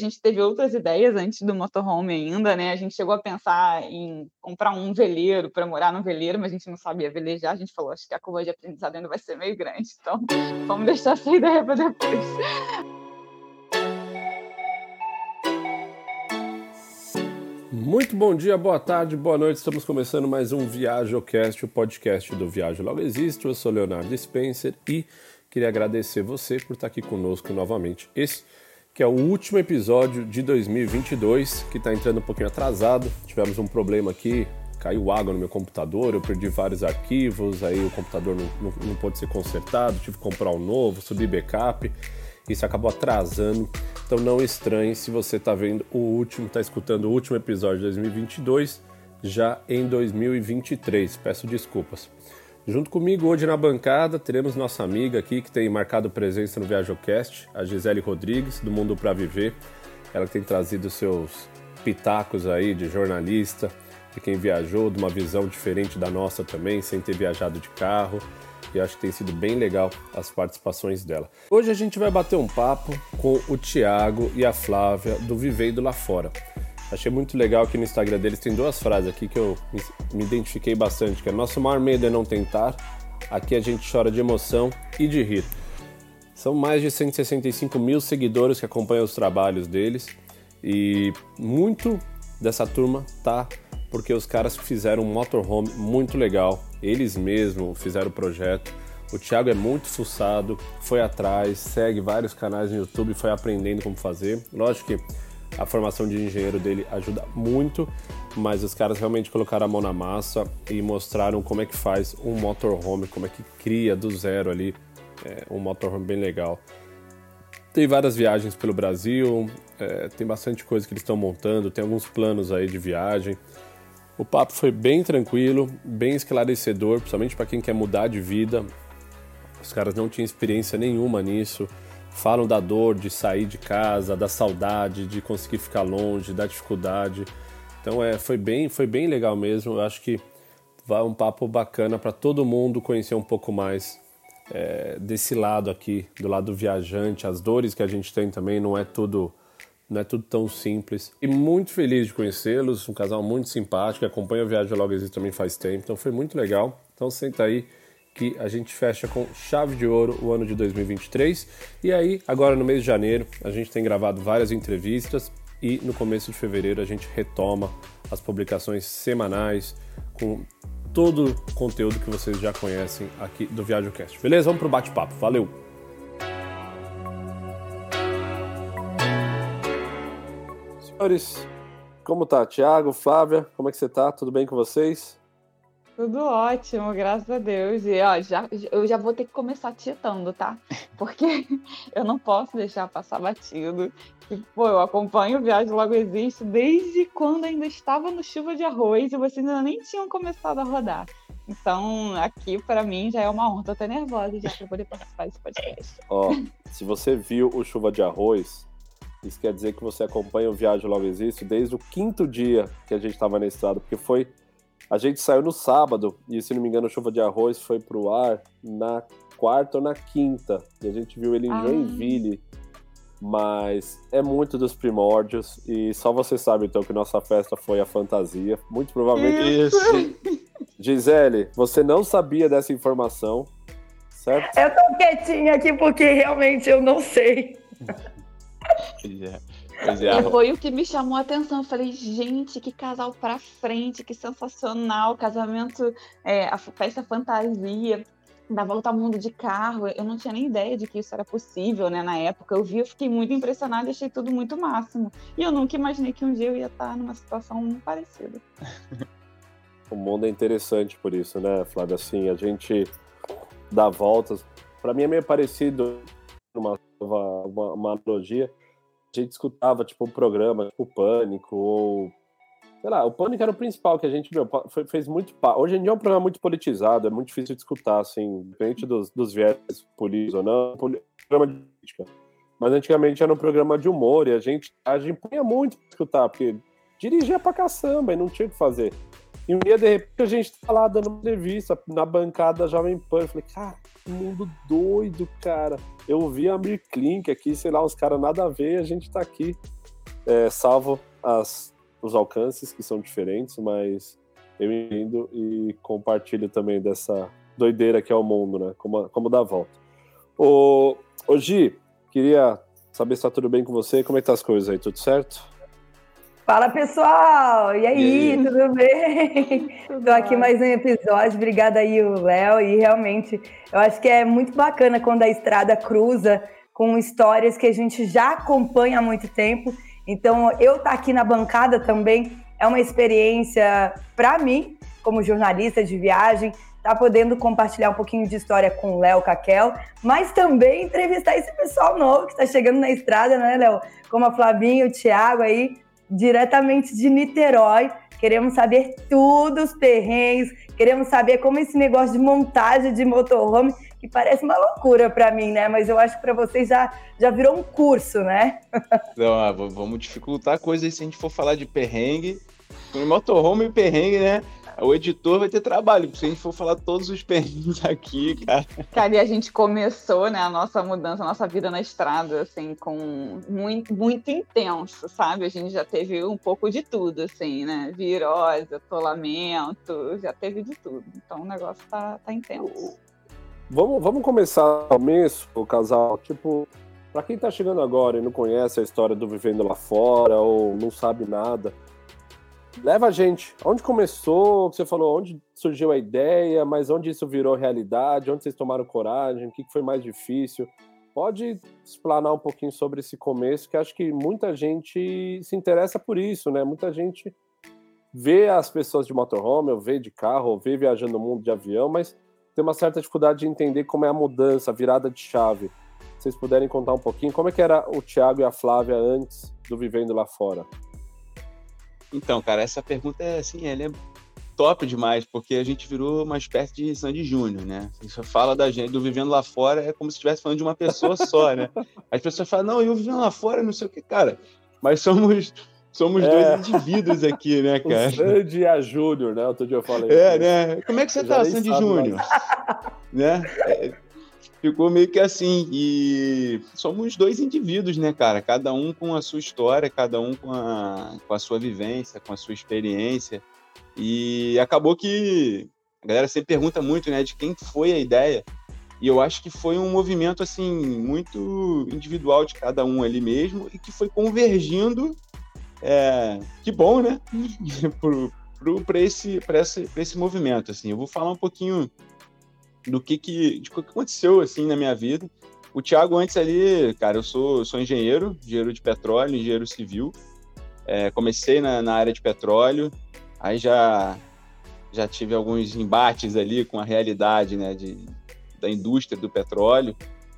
A gente teve outras ideias antes do motorhome ainda, né? A gente chegou a pensar em comprar um veleiro para morar no veleiro, mas a gente não sabia velejar. A gente falou, acho que a curva de aprendizado ainda vai ser meio grande, então vamos deixar essa ideia para depois. Muito bom dia, boa tarde, boa noite. Estamos começando mais um ViajoCast, o podcast do Viagem Logo Existe. Eu sou Leonardo Spencer e queria agradecer você por estar aqui conosco novamente. Esse que é o último episódio de 2022, que está entrando um pouquinho atrasado. Tivemos um problema aqui, caiu água no meu computador, eu perdi vários arquivos, aí o computador não, não, não pôde ser consertado, tive que comprar um novo, subir backup. Isso acabou atrasando, então não estranhe se você está vendo o último, está escutando o último episódio de 2022 já em 2023. Peço desculpas. Junto comigo hoje na bancada teremos nossa amiga aqui que tem marcado presença no ViajoCast, a Gisele Rodrigues, do Mundo para Viver. Ela tem trazido seus pitacos aí de jornalista, de quem viajou, de uma visão diferente da nossa também, sem ter viajado de carro. E acho que tem sido bem legal as participações dela. Hoje a gente vai bater um papo com o Tiago e a Flávia do Vivendo Lá Fora. Achei muito legal que no Instagram deles tem duas frases aqui que eu me identifiquei bastante, que é nosso maior medo é não tentar, aqui a gente chora de emoção e de rir. São mais de 165 mil seguidores que acompanham os trabalhos deles e muito dessa turma tá porque os caras fizeram um motorhome muito legal, eles mesmos fizeram o projeto. O Thiago é muito fuçado, foi atrás, segue vários canais no YouTube, foi aprendendo como fazer. Lógico que a formação de engenheiro dele ajuda muito, mas os caras realmente colocaram a mão na massa e mostraram como é que faz um motorhome, como é que cria do zero ali é, um motorhome bem legal. Tem várias viagens pelo Brasil, é, tem bastante coisa que eles estão montando, tem alguns planos aí de viagem. O papo foi bem tranquilo, bem esclarecedor, principalmente para quem quer mudar de vida. Os caras não tinham experiência nenhuma nisso falam da dor de sair de casa, da saudade, de conseguir ficar longe, da dificuldade. Então é, foi bem, foi bem legal mesmo. Eu acho que vai um papo bacana para todo mundo conhecer um pouco mais é, desse lado aqui, do lado viajante, as dores que a gente tem também não é tudo não é tudo tão simples. E muito feliz de conhecê-los, um casal muito simpático, acompanha a Viagem Logo Existe também faz tempo, então foi muito legal. Então senta aí que a gente fecha com chave de ouro o ano de 2023. E aí, agora no mês de janeiro, a gente tem gravado várias entrevistas e no começo de fevereiro a gente retoma as publicações semanais com todo o conteúdo que vocês já conhecem aqui do ViajoCast. Beleza? Vamos pro bate-papo. Valeu! Senhores, como tá? Tiago, Flávia, como é que você tá? Tudo bem com vocês? Tudo ótimo, graças a Deus. E ó, já, eu já vou ter que começar tietando, tá? Porque eu não posso deixar passar batido. E, pô, eu acompanho o Viagem Logo Existe desde quando ainda estava no Chuva de Arroz e vocês ainda nem tinham começado a rodar. Então, aqui para mim já é uma honra. Tô até nervosa já para poder participar desse podcast. Ó, se você viu o Chuva de Arroz, isso quer dizer que você acompanha o Viagem Logo Existe desde o quinto dia que a gente estava na estrada, porque foi a gente saiu no sábado, e se não me engano, Chuva de Arroz foi pro ar na quarta ou na quinta. E a gente viu ele em ah. Joinville. Mas é muito dos primórdios. E só você sabe, então, que nossa festa foi a fantasia. Muito provavelmente. Isso! Gisele, você não sabia dessa informação, certo? Eu tô quietinha aqui porque realmente eu não sei. yeah. É, foi o que me chamou a atenção. Eu falei, gente, que casal pra frente, que sensacional. Casamento, é, a festa fantasia, da volta ao mundo de carro. Eu não tinha nem ideia de que isso era possível, né? Na época eu vi, eu fiquei muito impressionada e achei tudo muito máximo. E eu nunca imaginei que um dia eu ia estar numa situação parecida. o mundo é interessante por isso, né, Flávia? Assim, a gente dá voltas. Para mim é meio parecido uma, uma, uma analogia gente escutava, tipo, um programa, tipo Pânico, ou. Sei lá, o Pânico era o principal que a gente, meu, fez muito. Hoje em dia é um programa muito politizado, é muito difícil de escutar, assim, independente dos, dos viés políticos ou não, programa de política. Mas antigamente era um programa de humor e a gente, a gente punha muito pra escutar, porque dirigia pra caçamba e não tinha o que fazer. E um dia, de repente, a gente tá lá dando uma entrevista na bancada da Jovem Pan. Eu falei, cara, que mundo doido, cara. Eu vi a Mir Klink aqui, sei lá, uns caras nada a ver, a gente tá aqui. é, salvo as, os alcances, que são diferentes, mas eu entendo e compartilho também dessa doideira que é o mundo, né? Como, como dá a volta. Ô, ô Gi, queria saber se tá tudo bem com você. Como é que tá as coisas aí? Tudo certo? Fala pessoal, e aí, e aí? tudo bem? Estou aqui mais um episódio, obrigada aí o Léo, e realmente eu acho que é muito bacana quando a estrada cruza com histórias que a gente já acompanha há muito tempo, então eu estar tá aqui na bancada também. É uma experiência para mim, como jornalista de viagem, tá podendo compartilhar um pouquinho de história com o Léo Caquel, mas também entrevistar esse pessoal novo que está chegando na estrada, né, Léo? Como a Flavinha, o Thiago aí, diretamente de Niterói. Queremos saber tudo, os perrengues, queremos saber como esse negócio de montagem de motorhome, que parece uma loucura para mim, né? Mas eu acho que para vocês já, já virou um curso, né? Não, ah, vamos dificultar a coisa aí se a gente for falar de perrengue. Motorhome e perrengue, né? O editor vai ter trabalho, se a gente for falar todos os perrengues aqui, cara. Cara, e a gente começou, né, a nossa mudança, a nossa vida na estrada, assim, com muito, muito intenso, sabe? A gente já teve um pouco de tudo, assim, né? Virose, atolamento, já teve de tudo. Então o negócio tá, tá intenso. Vamos, vamos começar no começo, o casal, tipo, para quem tá chegando agora e não conhece a história do Vivendo Lá Fora ou não sabe nada, leva a gente. Onde começou? Você falou onde surgiu a ideia, mas onde isso virou realidade? Onde vocês tomaram coragem? O que foi mais difícil? Pode explanar um pouquinho sobre esse começo, que acho que muita gente se interessa por isso, né? Muita gente vê as pessoas de motorhome, ou vê de carro, ou vê viajando no mundo de avião, mas tem uma certa dificuldade de entender como é a mudança, a virada de chave. Se vocês puderem contar um pouquinho, como é que era o Thiago e a Flávia antes do Vivendo Lá Fora? Então, cara, essa pergunta é assim, ela é top demais, porque a gente virou uma espécie de Sandy Júnior, né? Você fala da gente, do vivendo lá fora, é como se estivesse falando de uma pessoa só, né? As pessoas falam, não, eu vivendo lá fora, não sei o que, cara. Mas somos somos é. dois indivíduos aqui, né, cara? O Sandy e a Júnior, né? Outro dia eu falei. É, né? Como é que você tá, Sandy Júnior? né? É, ficou meio que assim. E somos dois indivíduos, né, cara? Cada um com a sua história, cada um com a, com a sua vivência, com a sua experiência. E acabou que a galera sempre pergunta muito, né, de quem foi a ideia. E eu acho que foi um movimento, assim, muito individual de cada um ali mesmo e que foi convergindo. É, que bom, né? para esse, esse, esse movimento, assim. Eu vou falar um pouquinho do que que, de que aconteceu assim na minha vida. O Thiago antes ali, cara, eu sou, sou engenheiro, engenheiro de petróleo, engenheiro civil. É, comecei na, na área de petróleo, aí já já tive alguns embates ali com a realidade, né, de, da indústria do petróleo.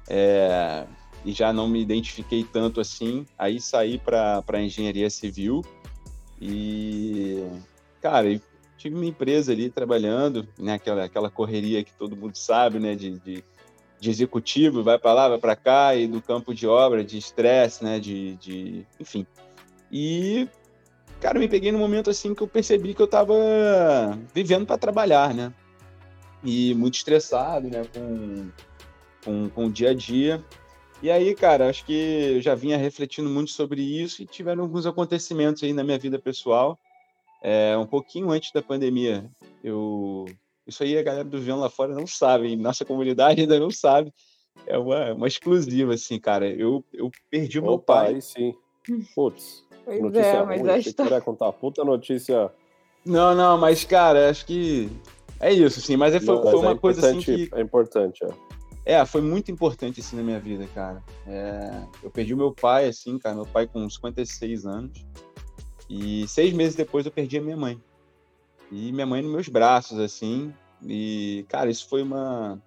É, e já não me identifiquei tanto assim. Aí saí para engenharia civil e, cara, tive uma empresa ali trabalhando, né, aquela, aquela correria que todo mundo sabe, né, de, de, de executivo, vai para lá, vai para cá, e do campo de obra, de estresse, né, de, de, enfim. E, cara, me peguei no momento assim que eu percebi que eu estava vivendo para trabalhar, né, e muito estressado, né, com, com, com o dia a dia. E aí, cara, acho que eu já vinha refletindo muito sobre isso e tiveram alguns acontecimentos aí na minha vida pessoal é, um pouquinho antes da pandemia. Eu, isso aí a galera do Vião lá fora não sabe, nossa comunidade ainda não sabe. É uma, uma exclusiva, assim, cara. Eu, eu perdi o meu pai. Aí sim. Putz. Pois notícia é, mas ruim. Acho que contar puta notícia. Não, não, mas, cara, acho que é isso, sim. Mas, foi, não, foi uma é coisa assim que. É importante, é. É, foi muito importante assim na minha vida, cara. É, eu perdi o meu pai, assim, cara, meu pai com 56 anos. E seis meses depois eu perdi a minha mãe. E minha mãe nos meus braços, assim. E, cara, isso foi uma,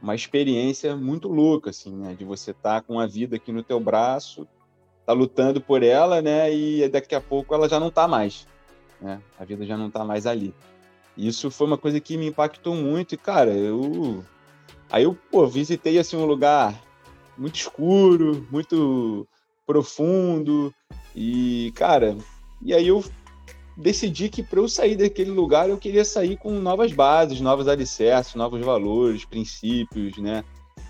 uma experiência muito louca, assim, né? De você estar tá com a vida aqui no teu braço, tá lutando por ela, né? E daqui a pouco ela já não tá mais, né? A vida já não tá mais ali. Isso foi uma coisa que me impactou muito e, cara, eu... Aí eu, pô, visitei, assim, um lugar muito escuro, muito profundo e, cara, e aí eu decidi que para eu sair daquele lugar eu queria sair com novas bases, novos alicerces, novos valores, princípios, né?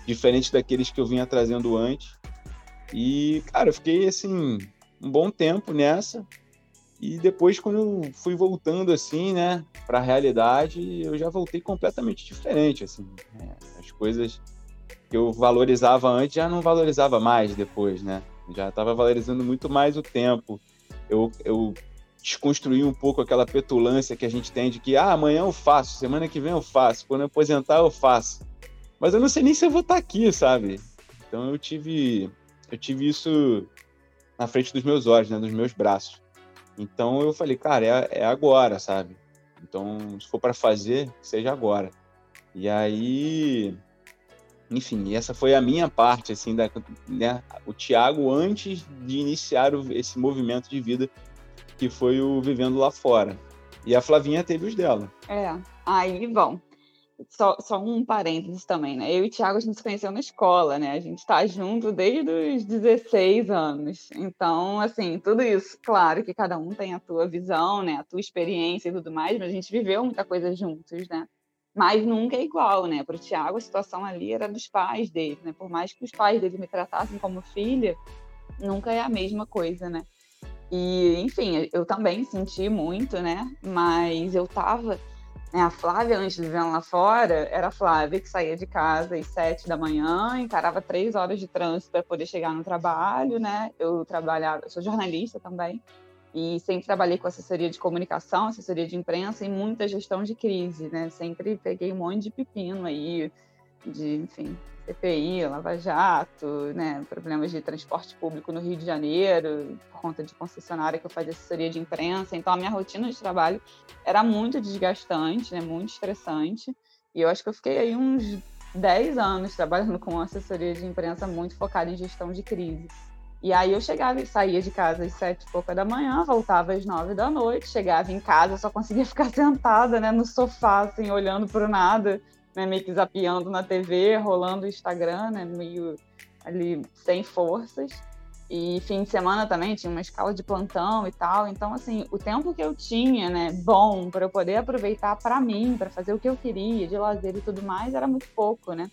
Diferentes daqueles que eu vinha trazendo antes. E, cara, eu fiquei assim, um bom tempo nessa. E depois, quando eu fui voltando assim, né, para a realidade, eu já voltei completamente diferente, assim. Né? As coisas que eu valorizava antes já não valorizava mais depois, né? Já estava valorizando muito mais o tempo. Eu, eu um pouco aquela petulância que a gente tem de que ah, amanhã eu faço, semana que vem eu faço, quando eu aposentar eu faço. Mas eu não sei nem se eu vou estar aqui, sabe? Então eu tive eu tive isso na frente dos meus olhos, né, nos meus braços. Então eu falei, cara, é, é agora, sabe? Então, se for para fazer, seja agora. E aí, enfim, essa foi a minha parte, assim, da, né, o Tiago antes de iniciar o, esse movimento de vida que foi o Vivendo Lá Fora. E a Flavinha teve os dela. É, aí, bom, só, só um parênteses também, né? Eu e o Thiago, a gente se conheceu na escola, né? A gente está junto desde os 16 anos. Então, assim, tudo isso, claro que cada um tem a tua visão, né? A tua experiência e tudo mais, mas a gente viveu muita coisa juntos, né? Mas nunca é igual, né? Para o Thiago, a situação ali era dos pais dele, né? Por mais que os pais dele me tratassem como filha, nunca é a mesma coisa, né? E, enfim, eu também senti muito, né? Mas eu tava. Né, a Flávia, antes de vivendo lá fora, era a Flávia que saía de casa às sete da manhã, encarava três horas de trânsito para poder chegar no trabalho, né? Eu trabalhava, sou jornalista também, e sempre trabalhei com assessoria de comunicação, assessoria de imprensa e muita gestão de crise, né? Sempre peguei um monte de pepino aí, de, enfim, CPI, Lava Jato, né, problemas de transporte público no Rio de Janeiro, por conta de concessionária que eu fazia assessoria de imprensa. Então, a minha rotina de trabalho era muito desgastante, né, muito estressante. E eu acho que eu fiquei aí uns 10 anos trabalhando com assessoria de imprensa muito focada em gestão de crise. E aí eu chegava e saía de casa às sete e pouca da manhã, voltava às nove da noite, chegava em casa, só conseguia ficar sentada, né, no sofá, assim, olhando para nada, né, meio que zapeando na TV, rolando o Instagram, né, meio ali sem forças. E fim de semana também tinha uma escala de plantão e tal. Então, assim, o tempo que eu tinha, né, bom, para eu poder aproveitar para mim, para fazer o que eu queria, de lazer e tudo mais, era muito pouco, né?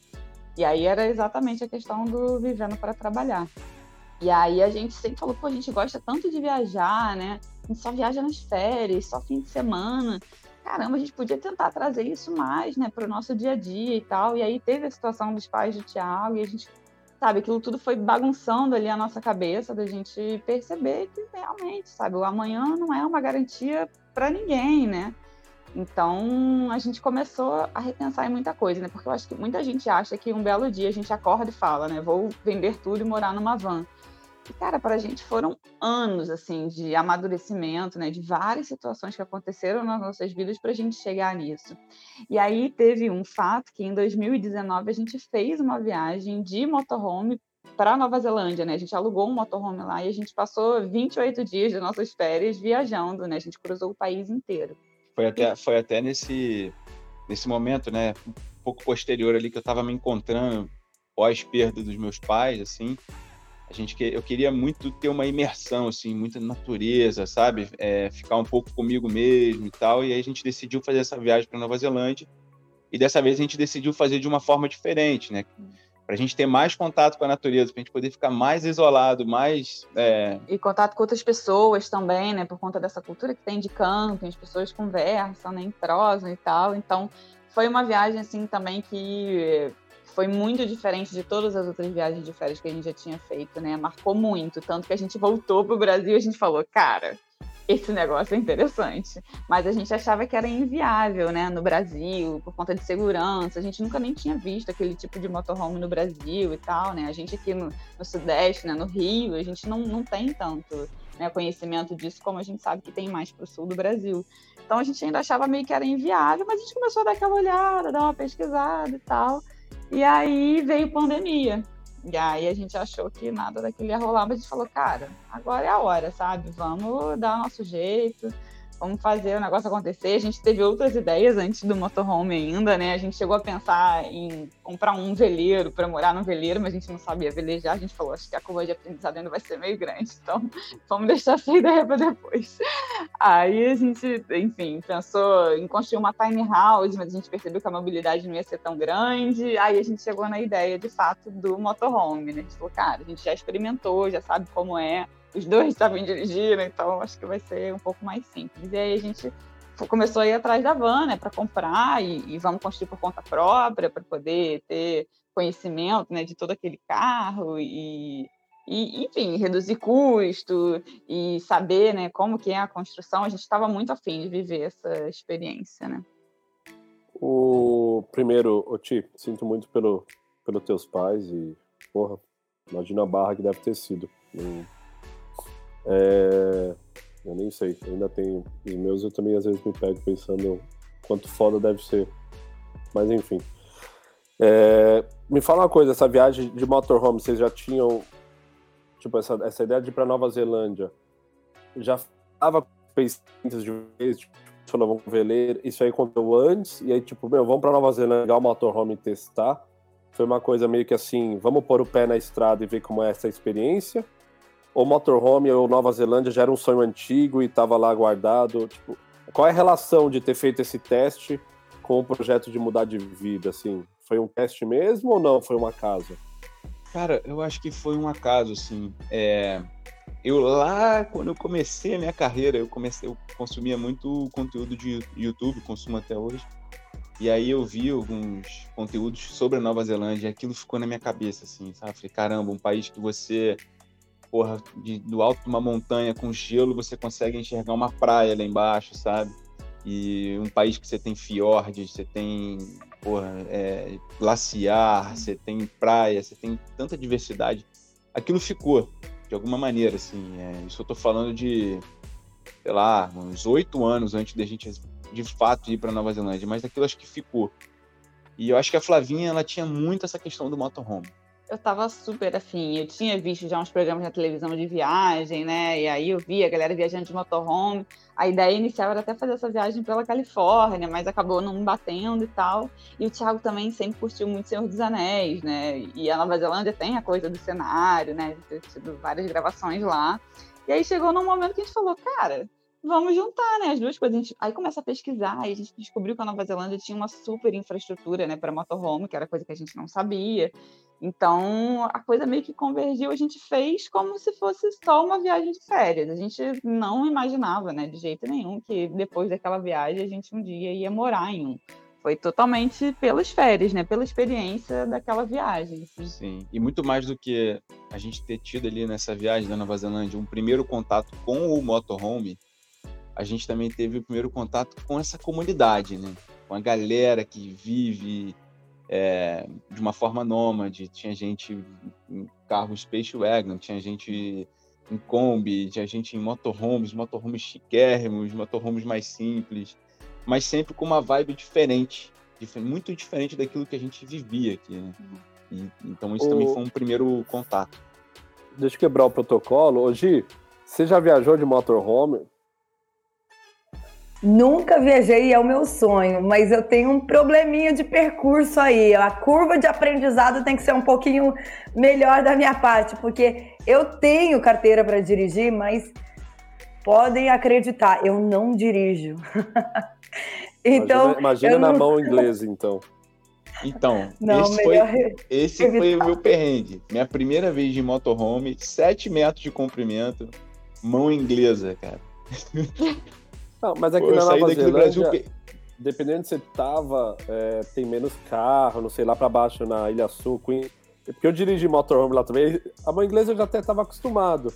E aí era exatamente a questão do vivendo para trabalhar. E aí a gente sempre falou, pô, a gente gosta tanto de viajar, né? A gente só viaja nas férias, só fim de semana caramba, a gente podia tentar trazer isso mais, né, para o nosso dia a dia e tal. E aí teve a situação dos pais do Tiago e a gente, sabe, aquilo tudo foi bagunçando ali a nossa cabeça da gente perceber que realmente, sabe, o amanhã não é uma garantia para ninguém, né? Então a gente começou a repensar em muita coisa, né? Porque eu acho que muita gente acha que um belo dia a gente acorda e fala, né? Vou vender tudo e morar numa van. E, cara, para a gente foram anos, assim, de amadurecimento, né? De várias situações que aconteceram nas nossas vidas para a gente chegar nisso. E aí teve um fato que em 2019 a gente fez uma viagem de motorhome para Nova Zelândia, né? A gente alugou um motorhome lá e a gente passou 28 dias de nossas férias viajando, né? A gente cruzou o país inteiro. Foi até, foi até nesse, nesse momento, né? Um pouco posterior ali que eu estava me encontrando pós perda dos meus pais, assim, a gente eu queria muito ter uma imersão assim muita natureza sabe? É, ficar um pouco comigo mesmo e tal. E aí a gente decidiu fazer essa viagem para Nova Zelândia. E dessa vez a gente decidiu fazer de uma forma diferente né? Para a gente ter mais contato com a natureza para a gente poder ficar mais isolado mais é... e contato com outras pessoas também né? Por conta dessa cultura que tem de camping as pessoas conversam né? Prosam e tal. Então foi uma viagem assim também que foi muito diferente de todas as outras viagens de férias que a gente já tinha feito, né? Marcou muito, tanto que a gente voltou pro Brasil e a gente falou, cara, esse negócio é interessante. Mas a gente achava que era inviável, né, no Brasil, por conta de segurança. A gente nunca nem tinha visto aquele tipo de motorhome no Brasil e tal, né? A gente aqui no, no Sudeste, né, no Rio, a gente não, não tem tanto né, conhecimento disso como a gente sabe que tem mais pro sul do Brasil. Então a gente ainda achava meio que era inviável, mas a gente começou a dar aquela olhada, dar uma pesquisada e tal. E aí veio pandemia. E aí a gente achou que nada daquilo ia rolar, mas a gente falou, cara, agora é a hora, sabe? Vamos dar o nosso jeito, vamos fazer o negócio acontecer. A gente teve outras ideias antes do motorhome ainda, né? A gente chegou a pensar em comprar um veleiro para morar no veleiro, mas a gente não sabia velejar. A gente falou, acho que a curva de aprendizado ainda vai ser meio grande, então vamos deixar essa ideia para depois. Aí a gente, enfim, pensou em construir uma tiny house, mas a gente percebeu que a mobilidade não ia ser tão grande. Aí a gente chegou na ideia, de fato, do motorhome, né? A gente falou, cara, a gente já experimentou, já sabe como é os dois sabem dirigir, né? então acho que vai ser um pouco mais simples. E aí a gente começou a ir atrás da van, né, para comprar e, e, vamos construir por conta própria para poder ter conhecimento, né, de todo aquele carro e, e, enfim, reduzir custo e saber, né, como que é a construção. A gente estava muito afim de viver essa experiência, né. O primeiro, Oti, sinto muito pelo pelos teus pais e, porra, imagina a barra que deve ter sido. É, eu nem sei, ainda tenho os meus, eu também às vezes me pego pensando quanto foda deve ser. Mas enfim. É, me fala uma coisa, essa viagem de motorhome, vocês já tinham tipo essa, essa ideia de ir para Nova Zelândia? Já estava pensando de vez, tipo, falou, vamos ver, isso aí aconteceu antes, e aí tipo, meu, vamos para Nova Zelândia, pegar o motorhome testar. Foi uma coisa meio que assim, vamos pôr o pé na estrada e ver como é essa experiência? Ou motorhome ou Nova Zelândia já era um sonho antigo e estava lá guardado? Tipo, qual é a relação de ter feito esse teste com o projeto de mudar de vida, assim? Foi um teste mesmo ou não? Foi uma casa? Cara, eu acho que foi um acaso, assim. É... Eu lá, quando eu comecei a minha carreira, eu comecei, eu consumia muito conteúdo de YouTube, consumo até hoje. E aí eu vi alguns conteúdos sobre a Nova Zelândia e aquilo ficou na minha cabeça, assim, sabe? Falei, caramba, um país que você, porra, de, do alto de uma montanha com gelo, você consegue enxergar uma praia lá embaixo, sabe? E um país que você tem fiordes, você tem, porra, é, glaciar, você tem praia, você tem tanta diversidade. Aquilo ficou, de alguma maneira, assim. É, isso eu tô falando de, sei lá, uns oito anos antes da gente de fato ir para Nova Zelândia, mas aquilo acho que ficou. E eu acho que a Flavinha ela tinha muito essa questão do motorhome. Eu tava super afim, eu tinha visto já uns programas na televisão de viagem, né? E aí eu vi a galera viajando de motorhome. A ideia inicial era até fazer essa viagem pela Califórnia, mas acabou não batendo e tal. E o Thiago também sempre curtiu muito Senhor dos Anéis, né? E a Nova Zelândia tem a coisa do cenário, né? Ter tido várias gravações lá. E aí chegou num momento que a gente falou, cara, vamos juntar, né, as duas coisas. Gente, aí começa a pesquisar, e a gente descobriu que a Nova Zelândia tinha uma super infraestrutura, né, para motorhome, que era coisa que a gente não sabia. Então, a coisa meio que convergiu, a gente fez como se fosse só uma viagem de férias. A gente não imaginava, né, de jeito nenhum, que depois daquela viagem a gente um dia ia morar em um. Foi totalmente pelas férias, né, pela experiência daquela viagem. Sim, e muito mais do que a gente ter tido ali nessa viagem da Nova Zelândia um primeiro contato com o motorhome, a gente também teve o primeiro contato com essa comunidade, né? Com a galera que vive é, de uma forma nômade. Tinha gente em carro Space Wagon, tinha gente em Kombi, tinha gente em motorhomes, motorhomes chiquérrimos, motorhomes mais simples, mas sempre com uma vibe diferente, muito diferente daquilo que a gente vivia aqui, né? E, então isso o... também foi um primeiro contato. Deixa eu quebrar o protocolo. Hoje, você já viajou de motorhome? Nunca viajei e é o meu sonho, mas eu tenho um probleminha de percurso aí. A curva de aprendizado tem que ser um pouquinho melhor da minha parte, porque eu tenho carteira para dirigir, mas podem acreditar, eu não dirijo. então, imagina, imagina na não... mão inglesa, então. Então, não, esse, foi, esse foi o meu perrengue. Minha primeira vez de motorhome, 7 metros de comprimento, mão inglesa, cara. Não, mas aqui Pô, na Nova Zelândia, Brasil... dependendo de você tava, é, tem menos carro, não sei, lá para baixo na Ilha Sul, Queen... porque eu dirigi motorhome lá também, a mão inglesa eu já até tava acostumado.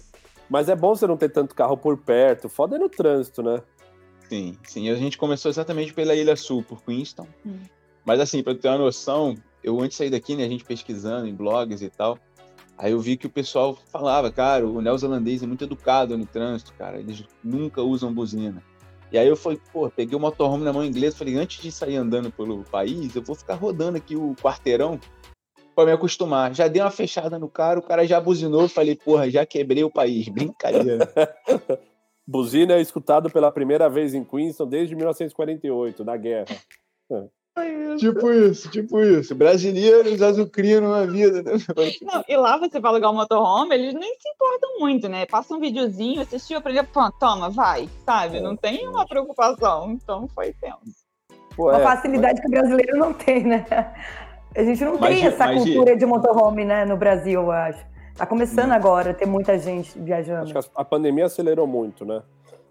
Mas é bom você não ter tanto carro por perto, foda é no trânsito, né? Sim, sim. A gente começou exatamente pela Ilha Sul, por Queenstown. Hum. Mas assim, para ter uma noção, eu antes de sair daqui, né, a gente pesquisando em blogs e tal, aí eu vi que o pessoal falava, cara, o neozelandês é muito educado no trânsito, cara, eles nunca usam buzina. E aí eu falei, pô, peguei o motorhome na mão inglesa, falei, antes de sair andando pelo país, eu vou ficar rodando aqui o quarteirão para me acostumar. Já dei uma fechada no cara, o cara já buzinou, falei, porra, já quebrei o país. Brincadeira. Buzina é escutado pela primeira vez em Queenstown desde 1948, na guerra. Tipo isso, tipo isso. Brasileiros azucrinos na vida. Não, e lá você vai alugar um motorhome, eles nem se importam muito, né? Passa um videozinho, assistiu, aprendeu, pô, toma, vai, sabe? Não tem uma preocupação, então foi tempo. Pô, uma é, facilidade mas... que o brasileiro não tem, né? A gente não mas, tem essa mas, cultura de motorhome, né, no Brasil, eu acho. Tá começando agora, ter muita gente viajando. Acho que a pandemia acelerou muito, né?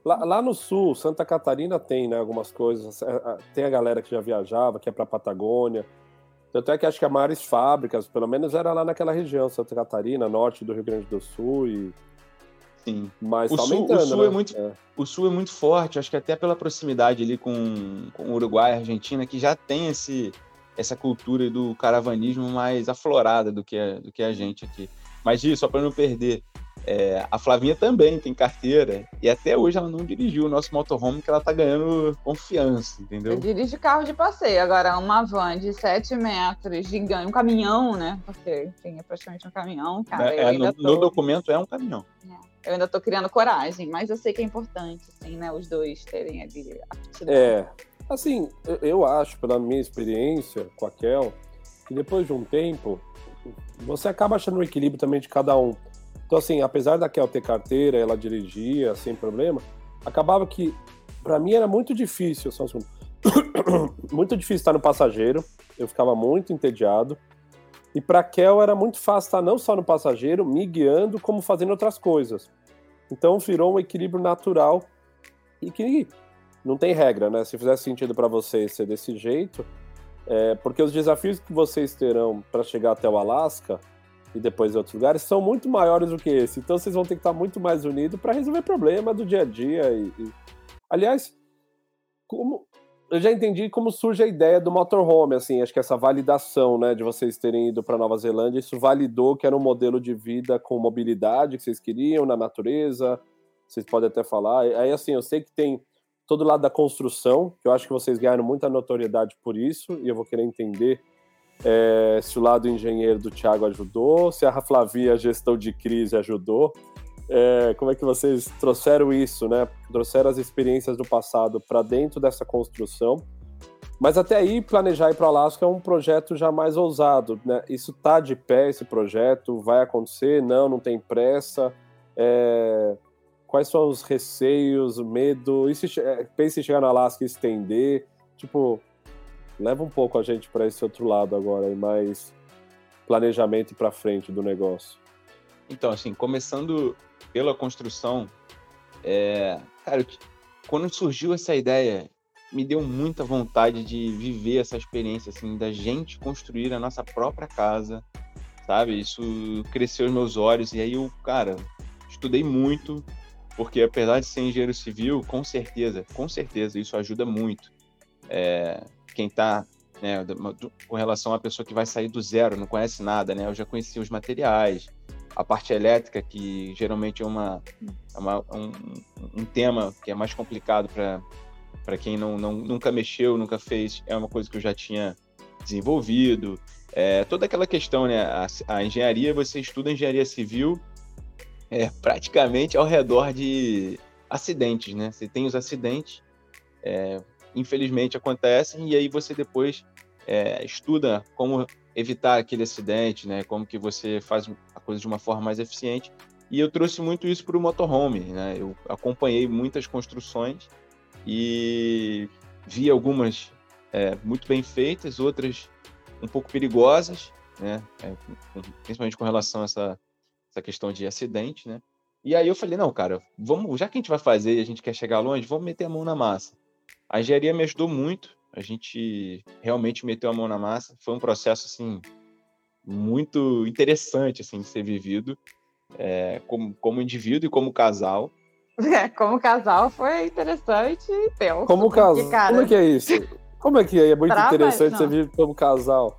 Lá, lá, no sul, Santa Catarina tem né, algumas coisas. É, tem a galera que já viajava, que é para Patagônia. Tanto é que acho que as maiores fábricas, pelo menos, era lá naquela região, Santa Catarina, norte do Rio Grande do Sul. E... Sim. Mas o, tá sul, o sul né? é muito, é. o sul é muito forte, acho que até pela proximidade ali com, com o Uruguai, a Argentina, que já tem esse, essa cultura do caravanismo mais aflorada do que a, do que a gente aqui. Mas, Gi, só para não perder, é, a Flavinha também tem carteira e até hoje ela não dirigiu o nosso motorhome que ela tá ganhando confiança, entendeu? Eu dirijo carro de passeio, agora uma van de 7 metros, gigante, um caminhão, né? Porque tem é praticamente um caminhão, cara. É, no, tô... no, documento é um caminhão. É, eu ainda tô criando coragem, mas eu sei que é importante, assim, né? Os dois terem ali a É, assim, eu, eu acho, pela minha experiência com a Kel, que depois de um tempo você acaba achando um equilíbrio também de cada um. Então, assim, apesar da Kel ter carteira, ela dirigia sem problema, acabava que, para mim, era muito difícil, só um muito difícil estar no passageiro, eu ficava muito entediado. E para Kel era muito fácil estar não só no passageiro, me guiando, como fazendo outras coisas. Então virou um equilíbrio natural e que não tem regra, né? Se fizer sentido para você ser desse jeito, é, porque os desafios que vocês terão para chegar até o Alasca e depois em outros lugares são muito maiores do que esse. Então vocês vão ter que estar muito mais unidos para resolver problemas do dia a dia. E, e... Aliás, como eu já entendi como surge a ideia do motorhome, assim, acho que essa validação, né, de vocês terem ido para Nova Zelândia, isso validou que era um modelo de vida com mobilidade que vocês queriam na natureza. Vocês podem até falar. Aí assim, eu sei que tem todo lado da construção, que eu acho que vocês ganharam muita notoriedade por isso, e eu vou querer entender é, se o lado engenheiro do Thiago ajudou, se a Flavia, a gestão de crise, ajudou. É, como é que vocês trouxeram isso, né? Trouxeram as experiências do passado para dentro dessa construção. Mas até aí, planejar ir para o Alasca é um projeto já mais ousado, né? Isso tá de pé, esse projeto, vai acontecer? Não, não tem pressa. É, Quais são os receios, o medo? E se, é, pense em chegar na Alaska e estender? Tipo, leva um pouco a gente para esse outro lado agora, e mais planejamento para frente do negócio. Então, assim, começando pela construção, é, cara, quando surgiu essa ideia, me deu muita vontade de viver essa experiência, assim, da gente construir a nossa própria casa, sabe? Isso cresceu os meus olhos e aí eu, cara, estudei muito, porque apesar de ser engenheiro civil, com certeza, com certeza, isso ajuda muito. É, quem está né, com relação à pessoa que vai sair do zero, não conhece nada, né? Eu já conheci os materiais, a parte elétrica, que geralmente é, uma, é uma um, um, tema que é mais complicado para quem não, não, nunca mexeu, nunca fez, é uma coisa que eu já tinha desenvolvido. É, toda aquela questão, né? A, a engenharia, você estuda engenharia civil é praticamente ao redor de acidentes, né? Você tem os acidentes, é, infelizmente acontecem, e aí você depois é, estuda como evitar aquele acidente, né? Como que você faz a coisa de uma forma mais eficiente. E eu trouxe muito isso para o motorhome, né? Eu acompanhei muitas construções e vi algumas é, muito bem feitas, outras um pouco perigosas, né? É, principalmente com relação a essa essa questão de acidente, né? E aí eu falei, não, cara, vamos, já que a gente vai fazer e a gente quer chegar longe, vamos meter a mão na massa. A engenharia me ajudou muito, a gente realmente meteu a mão na massa. Foi um processo, assim, muito interessante, assim, de ser vivido é, como, como indivíduo e como casal. É, como casal foi interessante e tenso. Como casal? Como é que é isso? Como é que é? É muito Trava, interessante não. você viver como casal.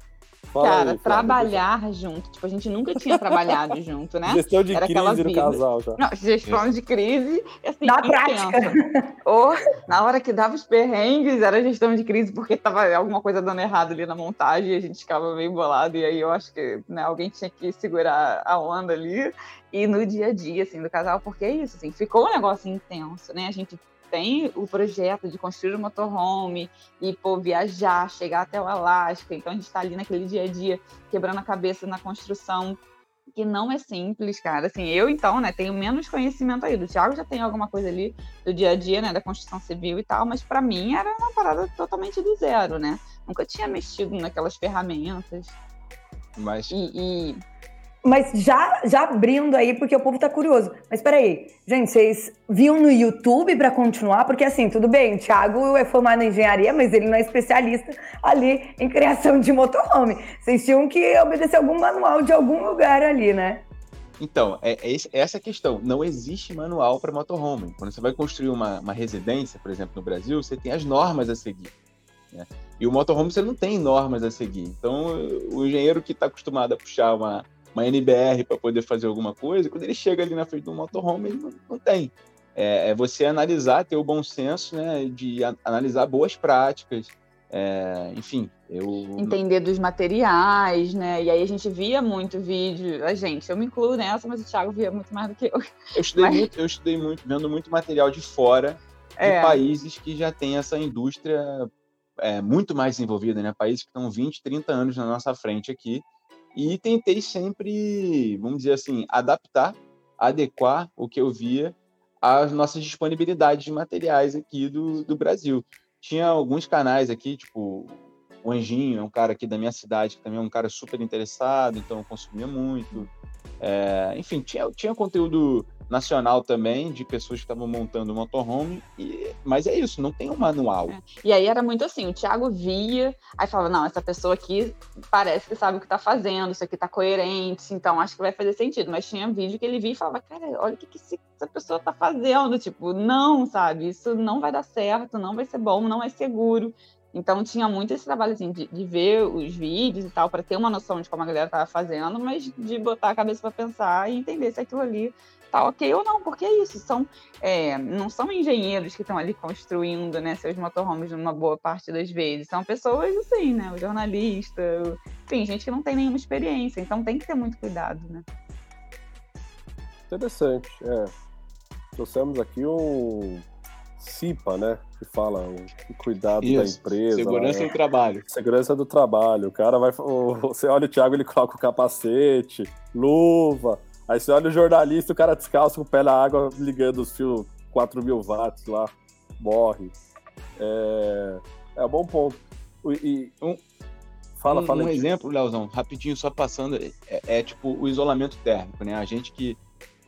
Fala Cara, aí, trabalhar junto. Tipo, a gente nunca tinha trabalhado junto, né? Gestão de Era crise no casal já. Não, gestão de crise, assim, na prática. Ou, na hora que dava os perrengues, era gestão de crise, porque tava alguma coisa dando errado ali na montagem e a gente ficava meio bolado. E aí eu acho que né, alguém tinha que segurar a onda ali. E no dia a dia, assim, do casal, porque é isso, assim, ficou um negócio intenso, né? A gente tem o projeto de construir um motorhome e pô, viajar, chegar até o Alasca. Então a gente está ali naquele dia a dia quebrando a cabeça na construção que não é simples, cara. Assim, eu então, né, tenho menos conhecimento aí. Do Thiago já tem alguma coisa ali do dia a dia, né, da construção civil e tal, mas para mim era uma parada totalmente do zero, né? Nunca tinha mexido naquelas ferramentas. Mas e, e Mas já, já abrindo aí, porque o povo tá curioso. Mas peraí, gente, vocês viam no YouTube para continuar? Porque assim, tudo bem, o Thiago é formado em engenharia, mas ele não é especialista ali em criação de motorhome. Vocês tinham que obedecer algum manual de algum lugar ali, né? Então, é, é essa a questão. Não existe manual para motorhome. Quando você vai construir uma, uma, residência, por exemplo, no Brasil, você tem as normas a seguir. Né? E o motorhome você não tem normas a seguir. Então, o engenheiro que está acostumado a puxar uma, uma NBR para poder fazer alguma coisa, quando ele chega ali na frente do motorhome, ele não, não tem. É, é, você analisar, ter o bom senso né, de a, analisar boas práticas, é, enfim, eu... Entender dos materiais, né? E aí a gente via muito vídeo, a gente, eu me incluo nessa, mas o Thiago via muito mais do que eu. Eu estudei, mas... muito, eu estudei muito, vendo muito material de fora, de é. países que já têm essa indústria é, muito mais desenvolvida, né? Países que estão 20, 30 anos na nossa frente aqui, e tentei sempre, vamos dizer assim, adaptar, adequar o que eu via às nossas disponibilidades de materiais aqui do, do Brasil. Tinha alguns canais aqui, tipo o Anjinho, é um cara aqui da minha cidade, que também é um cara super interessado, então eu consumia muito. É, enfim, tinha, tinha conteúdo nacional também, de pessoas que estavam montando motorhome, e, mas é isso, não tem um manual. É. E aí era muito assim, o Thiago via, aí falava, não, essa pessoa aqui parece que sabe o que está fazendo, isso aqui está coerente, então acho que vai fazer sentido. Mas tinha vídeo que ele via e falava, cara, olha o que, que essa pessoa está fazendo, tipo, não, sabe, isso não vai dar certo, não vai ser bom, não é seguro. Então tinha muito esse trabalho assim, de, de ver os vídeos e tal, para ter uma noção de como a galera estava fazendo, mas de botar a cabeça para pensar e entender se aquilo ali tá ok ou não, porque é isso, são, é, não são engenheiros que estão ali construindo né, seus motorhomes numa boa parte das vezes, são pessoas assim, né, o jornalista, enfim, gente que não tem nenhuma experiência, então tem que ter muito cuidado, né. Interessante, é. Trouxemos aqui um CIPA, né, que fala o cuidado Isso, da empresa. Segurança né? do trabalho. Segurança do trabalho. O cara vai. Você olha o Thiago, ele coloca o capacete, luva, Aí você olha o jornalista, o cara descalço com o pé na água, ligando os fios 4 mil watts lá, morre. É, é um bom ponto. E, um, fala, um, fala. Um exemplo, Leozão, rapidinho, só passando, é, é, tipo o isolamento térmico, né? A gente que.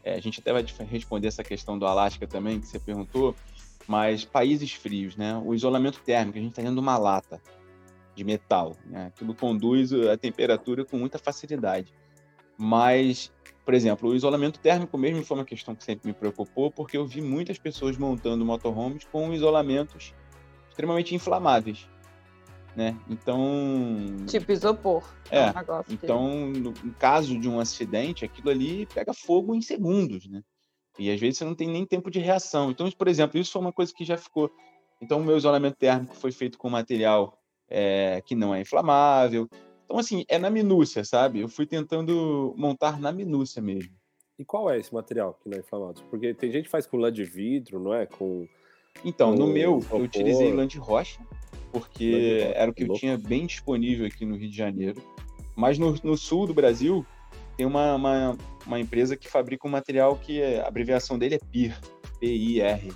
É, a gente até vai responder essa questão do Alasca também, que você perguntou, mas países frios, né? O isolamento térmico, a gente está dentro de uma lata de metal, né? Aquilo conduz a temperatura com muita facilidade. Mas por exemplo, o isolamento térmico mesmo foi uma questão que sempre me preocupou, porque eu vi muitas pessoas montando motorhomes com isolamentos extremamente inflamáveis. Né? Então. Tipo isopor. É. é um então, no, no, caso de um acidente, aquilo ali pega fogo em segundos, né? E às vezes você não tem nem tempo de reação. Então, por exemplo, isso foi uma coisa que já ficou. Então, o meu isolamento térmico foi feito com material é, que não é inflamável. Então, assim, é na minúcia, sabe? Eu fui tentando montar na minúcia mesmo. E qual é esse material que não é inflamável? Porque tem gente que faz com lã de vidro, não é? Com. Então, com no meu, isopor. eu utilizei lã de rocha, porque de era o que eu tinha bem disponível aqui no Rio de Janeiro. Mas no, no sul do Brasil, tem uma, uma, uma, empresa que fabrica um material que é, a abreviação dele é PIR, P-I-R.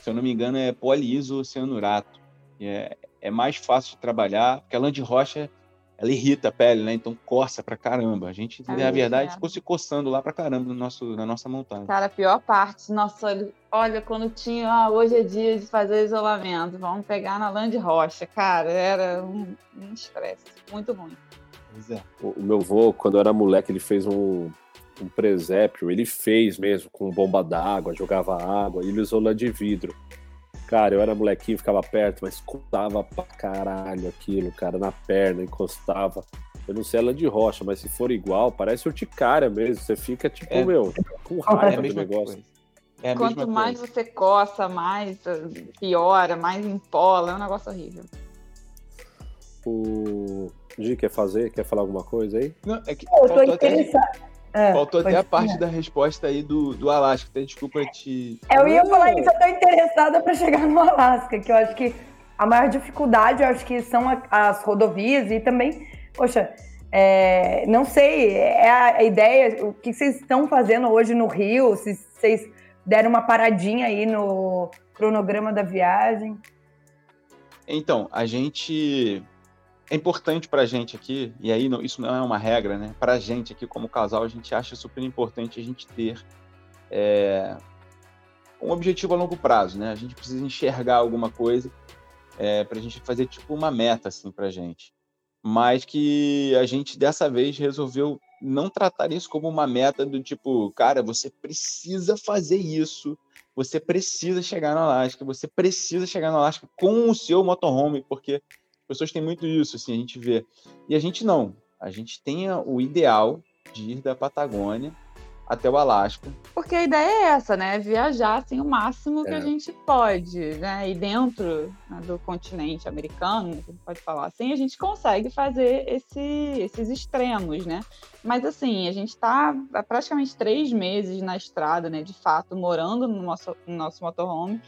Se eu não me engano, é poliisocianurato. É, é mais fácil de trabalhar, porque a lã de rocha ela irrita a pele, né? Então coça pra caramba. A gente, é na verdade, é. ficou se coçando lá pra caramba no nosso, na nossa montanha. Cara, a pior parte, nossa, olha, quando tinha, ah, hoje é dia de fazer isolamento, vamos pegar na lã de rocha. Cara, era um estresse um muito ruim. Pois é. O, o meu avô, quando eu era moleque, ele fez um, um presépio, ele fez mesmo com bomba d'água, jogava água, e ele usou lã de vidro. Cara, eu era molequinho, ficava perto, mas encostava pra caralho aquilo, cara, na perna, encostava. Eu não sei ela de rocha, mas se for igual, parece urticária mesmo. Você fica, tipo, é. meu, com raiva é do negócio. É Quanto mais você coça, mais uh, piora, mais empola. É um negócio horrível. O Gi quer fazer? Quer falar alguma coisa aí? Não, é que eu tô interessado. É, Faltou até a parte da resposta aí do, do Alasca, até desculpa te. Eu ia falar isso, eu tô interessada para chegar no Alasca, que eu acho que a maior dificuldade, eu acho que são as rodovias e também, poxa, é, não sei, é a, a, ideia, o que vocês estão fazendo hoje no Rio, se vocês deram uma paradinha aí no cronograma da viagem. Então, a gente é importante para a gente aqui, e aí não, isso não é uma regra, né? Para a gente aqui como casal, a gente acha super importante a gente ter é, um objetivo a longo prazo, né? A gente precisa enxergar alguma coisa é, para a gente fazer tipo uma meta assim para a gente, mas que a gente dessa vez resolveu não tratar isso como uma meta do tipo, cara, você precisa fazer isso, você precisa chegar no Alasca, você precisa chegar no Alasca com o seu motorhome, porque pessoas têm muito isso, assim, a gente vê. E a gente não. A gente tem o ideal de ir da Patagônia até o Alasca. Porque a ideia é essa, né? Viajar assim, o máximo que é. a gente pode, né? E dentro né, do continente americano, a gente pode falar assim, a gente consegue fazer esse, esses extremos, né? Mas assim, a gente está há praticamente três meses na estrada, né? De fato, morando no nosso, no nosso motorhome.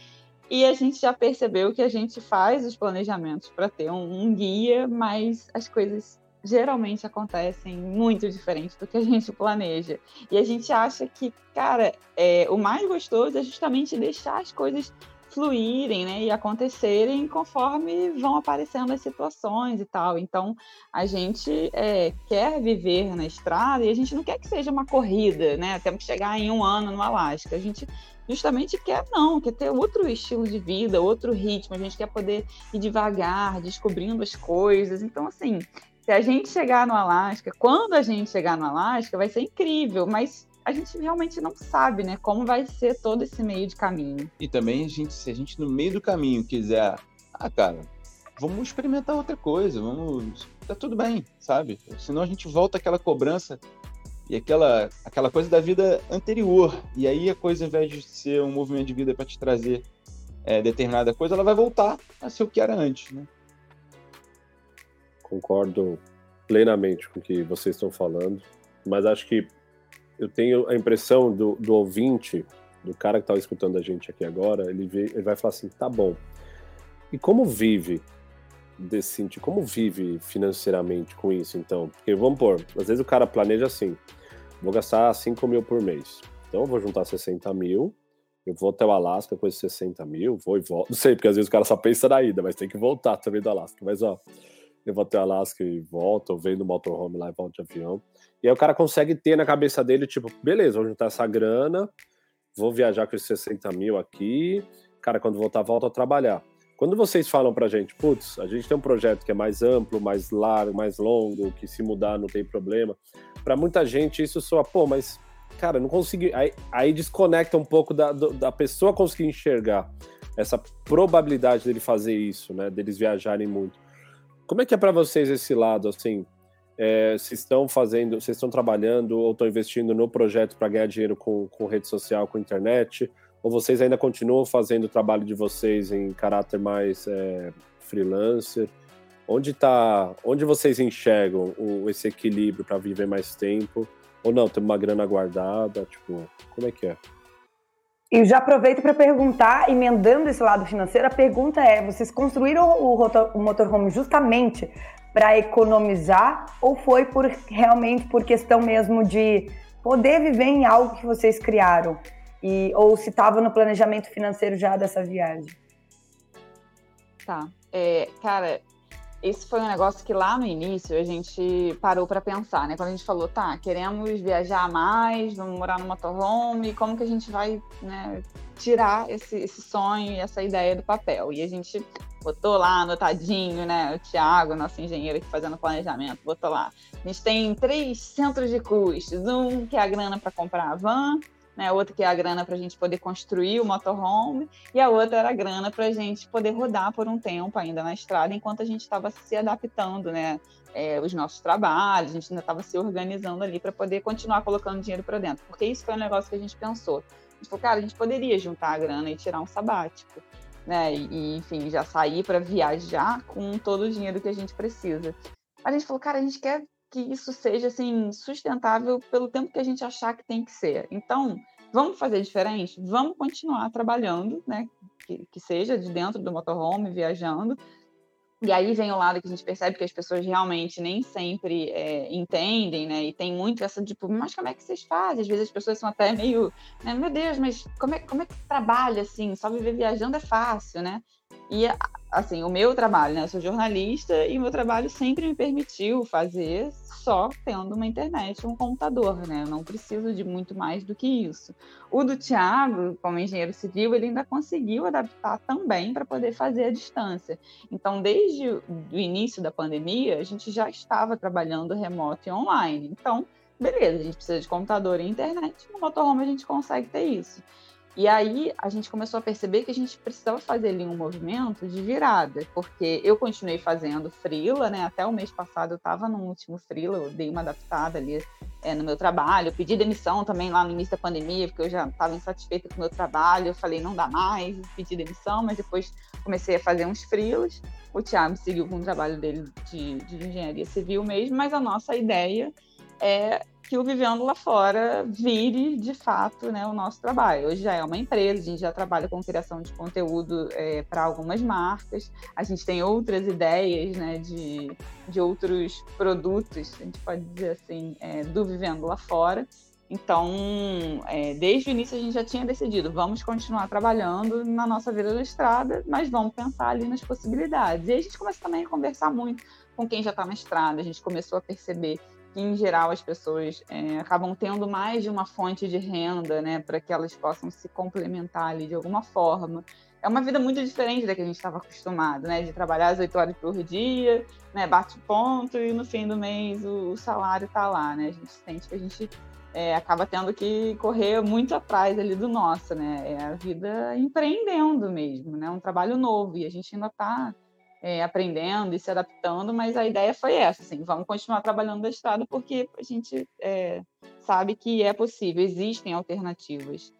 E a gente já percebeu que a gente faz os planejamentos para ter um, um guia, mas as coisas geralmente acontecem muito diferente do que a gente planeja. E a gente acha que, cara, é, o mais gostoso é justamente deixar as coisas fluírem, né, e acontecerem conforme vão aparecendo as situações e tal. Então, a gente é, quer viver na estrada e a gente não quer que seja uma corrida, né? Temos que chegar em um ano no Alasca. A gente justamente quer não, quer ter outro estilo de vida, outro ritmo. A gente quer poder ir devagar, descobrindo as coisas. Então, assim, se a gente chegar no Alasca, quando a gente chegar no Alasca, vai ser incrível, mas a gente realmente não sabe, né, como vai ser todo esse meio de caminho. E também a gente, se a gente no meio do caminho quiser, ah, cara, vamos experimentar outra coisa, vamos, tá tudo bem, sabe? Senão a gente volta àquela cobrança e aquela aquela coisa da vida anterior. E aí a coisa, ao invés de ser um movimento de vida para te trazer é, determinada coisa, ela vai voltar a ser o que era antes, né? concordo plenamente com o que vocês estão falando, mas acho que eu tenho a impressão do, do ouvinte, do cara que está escutando a gente aqui agora, ele, vê, ele vai falar assim: tá bom, e como vive desse como vive financeiramente com isso então? Porque vamos pôr, às vezes o cara planeja assim: vou gastar 5 mil por mês, então eu vou juntar 60 mil. Eu vou até o Alasca com esses 60 mil, vou e volto. Não sei, porque às vezes o cara só pensa na ida, mas tem que voltar também do Alasca. Mas, ó, eu vou até Alasca e volto, ou venho no motorhome lá e volto de avião. E aí o cara consegue ter na cabeça dele, tipo, beleza, vou juntar essa grana, vou viajar com esses 60 mil aqui, cara, quando voltar, volta a trabalhar. Quando vocês falam pra gente, putz, a gente tem um projeto que é mais amplo, mais largo, mais longo, que se mudar não tem problema, para muita gente isso soa, pô, mas, cara, não consegui. Aí, aí desconecta um pouco da, da pessoa conseguir enxergar essa probabilidade dele fazer isso, né, deles viajarem muito. Como é que é para vocês esse lado, assim? É, vocês estão fazendo, vocês estão trabalhando ou estão investindo no projeto para ganhar dinheiro com, com rede social, com internet? Ou vocês ainda continuam fazendo o trabalho de vocês em caráter mais é, freelancer? Onde tá, onde vocês enxergam o, esse equilíbrio para viver mais tempo? Ou não, tem uma grana guardada? Tipo, como é que é? E já aproveito para perguntar, emendando esse lado financeiro, a pergunta é: vocês construíram o, o motorhome justamente para economizar ou foi por realmente por questão mesmo de poder viver em algo que vocês criaram? E, ou se estava no planejamento financeiro já dessa viagem? Tá. É, cara, esse foi um negócio que lá no início a gente parou para pensar, né? Quando a gente falou, tá, queremos viajar mais, vamos morar no motorhome, como que a gente vai né, tirar esse, esse sonho e essa ideia do papel? E a gente botou lá anotadinho, né? O Thiago, nosso engenheiro aqui fazendo planejamento, botou lá. A gente tem três centros de custos. Um que é a grana para comprar a van, né? Outra que é a grana para a gente poder construir o motorhome, e a outra era a grana para a gente poder rodar por um tempo ainda na estrada, enquanto a gente estava se adaptando, né? É, os nossos trabalhos, a gente ainda estava se organizando ali para poder continuar colocando dinheiro para dentro, porque isso foi um negócio que a gente pensou. A gente falou, cara, a gente poderia juntar a grana e tirar um sabático. Né, e, enfim, já sair para viajar com todo o dinheiro que a gente precisa. A gente falou, cara, a gente quer que isso seja assim sustentável pelo tempo que a gente achar que tem que ser. Então, vamos fazer diferente? Vamos continuar trabalhando, né? Que, que seja de dentro do motorhome, viajando. E aí vem o lado que a gente percebe que as pessoas realmente nem sempre é, entendem, né? E tem muito essa tipo, mas como é que vocês fazem? Às vezes as pessoas são até meio, né? meu Deus, mas como é, como é que trabalha assim? Só viver viajando é fácil, né? E assim, o meu trabalho, né? Eu sou jornalista e o meu trabalho sempre me permitiu fazer só tendo uma internet, um computador, né? Eu não preciso de muito mais do que isso. O do Tiago, como engenheiro civil, ele ainda conseguiu adaptar também para poder fazer à distância. Então, desde o início da pandemia, a gente já estava trabalhando remoto e online. Então, beleza, a gente precisa de computador e internet, no motorhome a gente consegue ter isso. E aí a gente começou a perceber que a gente precisava fazer ali um movimento de virada, porque eu continuei fazendo frila, né? Até o mês passado eu estava no último frila, eu dei uma adaptada ali é, no meu trabalho, eu pedi demissão também lá no início da pandemia, porque eu já estava insatisfeita com o meu trabalho, eu falei não dá mais, pedi demissão, mas depois comecei a fazer uns frilas. O Thiago seguiu com o trabalho dele de, de engenharia civil mesmo, mas a nossa ideia é que o Vivendo Lá Fora vire, de fato, né, o nosso trabalho. Hoje já é uma empresa, a gente já trabalha com criação de conteúdo é, para algumas marcas, a gente tem outras ideias né, de, de outros produtos, a gente pode dizer assim, é, do Vivendo Lá Fora. Então, é, desde o início a gente já tinha decidido, vamos continuar trabalhando na nossa vida da estrada, mas vamos pensar ali nas possibilidades. E a gente começa também a conversar muito com quem já está na estrada, a gente começou a perceber em geral, as pessoas é, acabam tendo mais de uma fonte de renda, né, para que elas possam se complementar ali de alguma forma. É uma vida muito diferente da que a gente estava acostumado, né, de trabalhar as oito horas por dia, né, bate ponto e no fim do mês o, o salário está lá, né, a gente sente que a gente é, acaba tendo que correr muito atrás ali do nosso, né, é a vida empreendendo mesmo, né, um trabalho novo e a gente ainda está é, aprendendo e se adaptando, mas a ideia foi essa, assim, vamos continuar trabalhando da estrada porque a gente é, sabe que é possível, existem alternativas.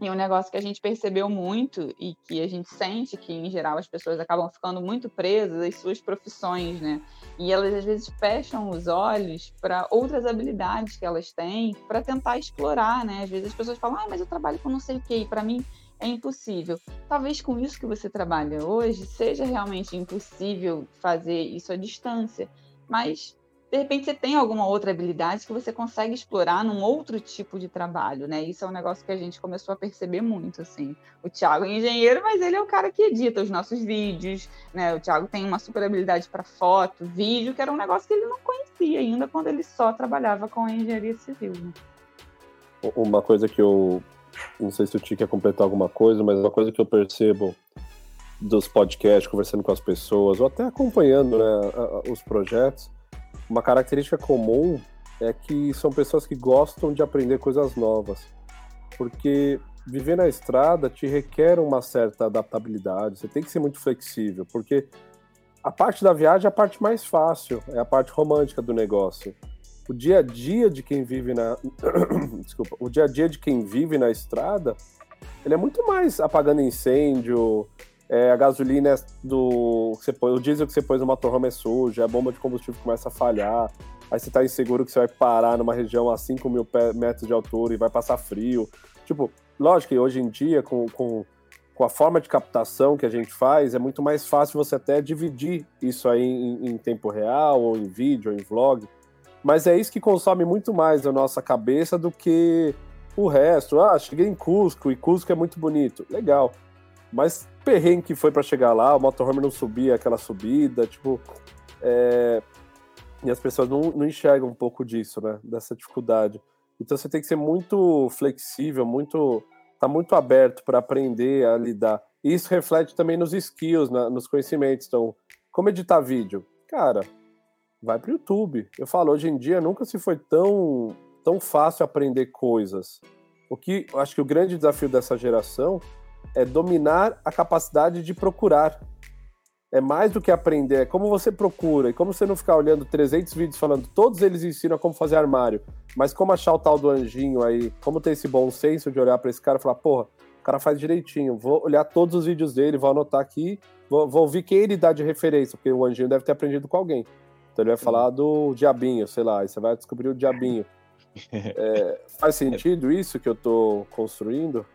E um negócio que a gente percebeu muito e que a gente sente que, em geral, as pessoas acabam ficando muito presas às suas profissões, né? E elas, às vezes, fecham os olhos para outras habilidades que elas têm para tentar explorar, né? Às vezes as pessoas falam, ah, mas eu trabalho com não sei o quê. E para mim, é impossível. Talvez com isso que você trabalha hoje seja realmente impossível fazer isso à distância, mas de repente você tem alguma outra habilidade que você consegue explorar num outro tipo de trabalho, né? Isso é um negócio que a gente começou a perceber muito, assim. O Thiago é engenheiro, mas ele é o cara que edita os nossos vídeos, né? O Thiago tem uma super habilidade para foto, vídeo, que era um negócio que ele não conhecia ainda quando ele só trabalhava com a engenharia civil. Né? Uma coisa que eu não sei se o Ti quer completar alguma coisa, mas uma coisa que eu percebo dos podcasts, conversando com as pessoas, ou até acompanhando né, os projetos, uma característica comum é que são pessoas que gostam de aprender coisas novas. Porque viver na estrada te requer uma certa adaptabilidade, você tem que ser muito flexível, porque a parte da viagem é a parte mais fácil, é a parte romântica do negócio o dia a dia de quem vive na desculpa, o dia a dia de quem vive na estrada, ele é muito mais apagando incêndio, é, a gasolina é do você põe, o diesel que você pôs no motorhome é sujo, a bomba de combustível começa a falhar, aí você tá inseguro que você vai parar numa região a 5 mil metros de altura e vai passar frio. Tipo, lógico que hoje em dia, com, com, com a forma de captação que a gente faz, é muito mais fácil você até dividir isso aí em, em tempo real, ou em vídeo, ou em vlog. Mas é isso que consome muito mais a nossa cabeça do que o resto. Ah, cheguei em Cusco e Cusco é muito bonito. Legal. Mas perrengue que foi para chegar lá, o motorhome não subia aquela subida, tipo. É... E as pessoas não, não enxergam um pouco disso, né? Dessa dificuldade. Então você tem que ser muito flexível, muito. tá muito aberto para aprender a lidar. E isso reflete também nos skills, na, nos conhecimentos. Então, como editar vídeo? Cara, vai para o YouTube. Eu falo, hoje em dia nunca se foi tão, tão fácil aprender coisas. O que acho que o grande desafio dessa geração é dominar a capacidade de procurar. É mais do que aprender, é como você procura e como você não ficar olhando 300 vídeos falando, todos eles ensinam como fazer armário, mas como achar o tal do anjinho aí, como ter esse bom senso de olhar para esse cara e falar, porra, o cara faz direitinho, vou olhar todos os vídeos dele, vou anotar aqui, vou, vou ouvir quem ele dá de referência, porque o anjinho deve ter aprendido com alguém. Então ele vai falar do diabinho, sei lá, e você vai descobrir o diabinho. É, faz sentido isso que eu estou construindo?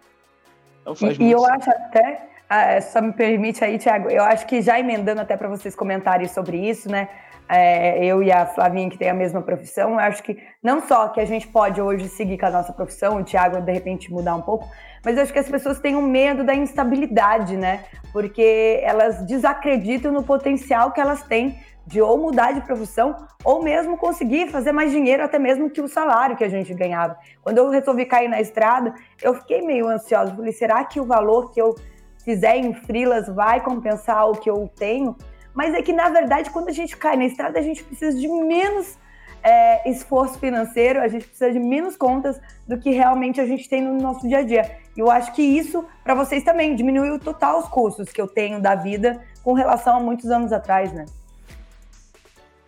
Não faz e, e eu acho até, Ah, só me permite aí, Tiago, eu acho que já emendando até para vocês comentarem sobre isso, né? É, eu e a Flavinha, que tem a mesma profissão, eu acho que não só que a gente pode hoje seguir com a nossa profissão, o Tiago de repente mudar um pouco, mas eu acho que as pessoas têm um medo da instabilidade, né? Porque elas desacreditam no potencial que elas têm de ou mudar de profissão ou mesmo conseguir fazer mais dinheiro, até mesmo que o salário que a gente ganhava. Quando eu resolvi cair na estrada, eu fiquei meio ansiosa. Falei, será que o valor que eu fizer em frilas vai compensar o que eu tenho? Mas é que, na verdade, quando a gente cai na estrada, a gente precisa de menos é, esforço financeiro, a gente precisa de menos contas do que realmente a gente tem no nosso dia a dia. E eu acho que isso, para vocês também, diminuiu total os custos que eu tenho da vida com relação a muitos anos atrás, né?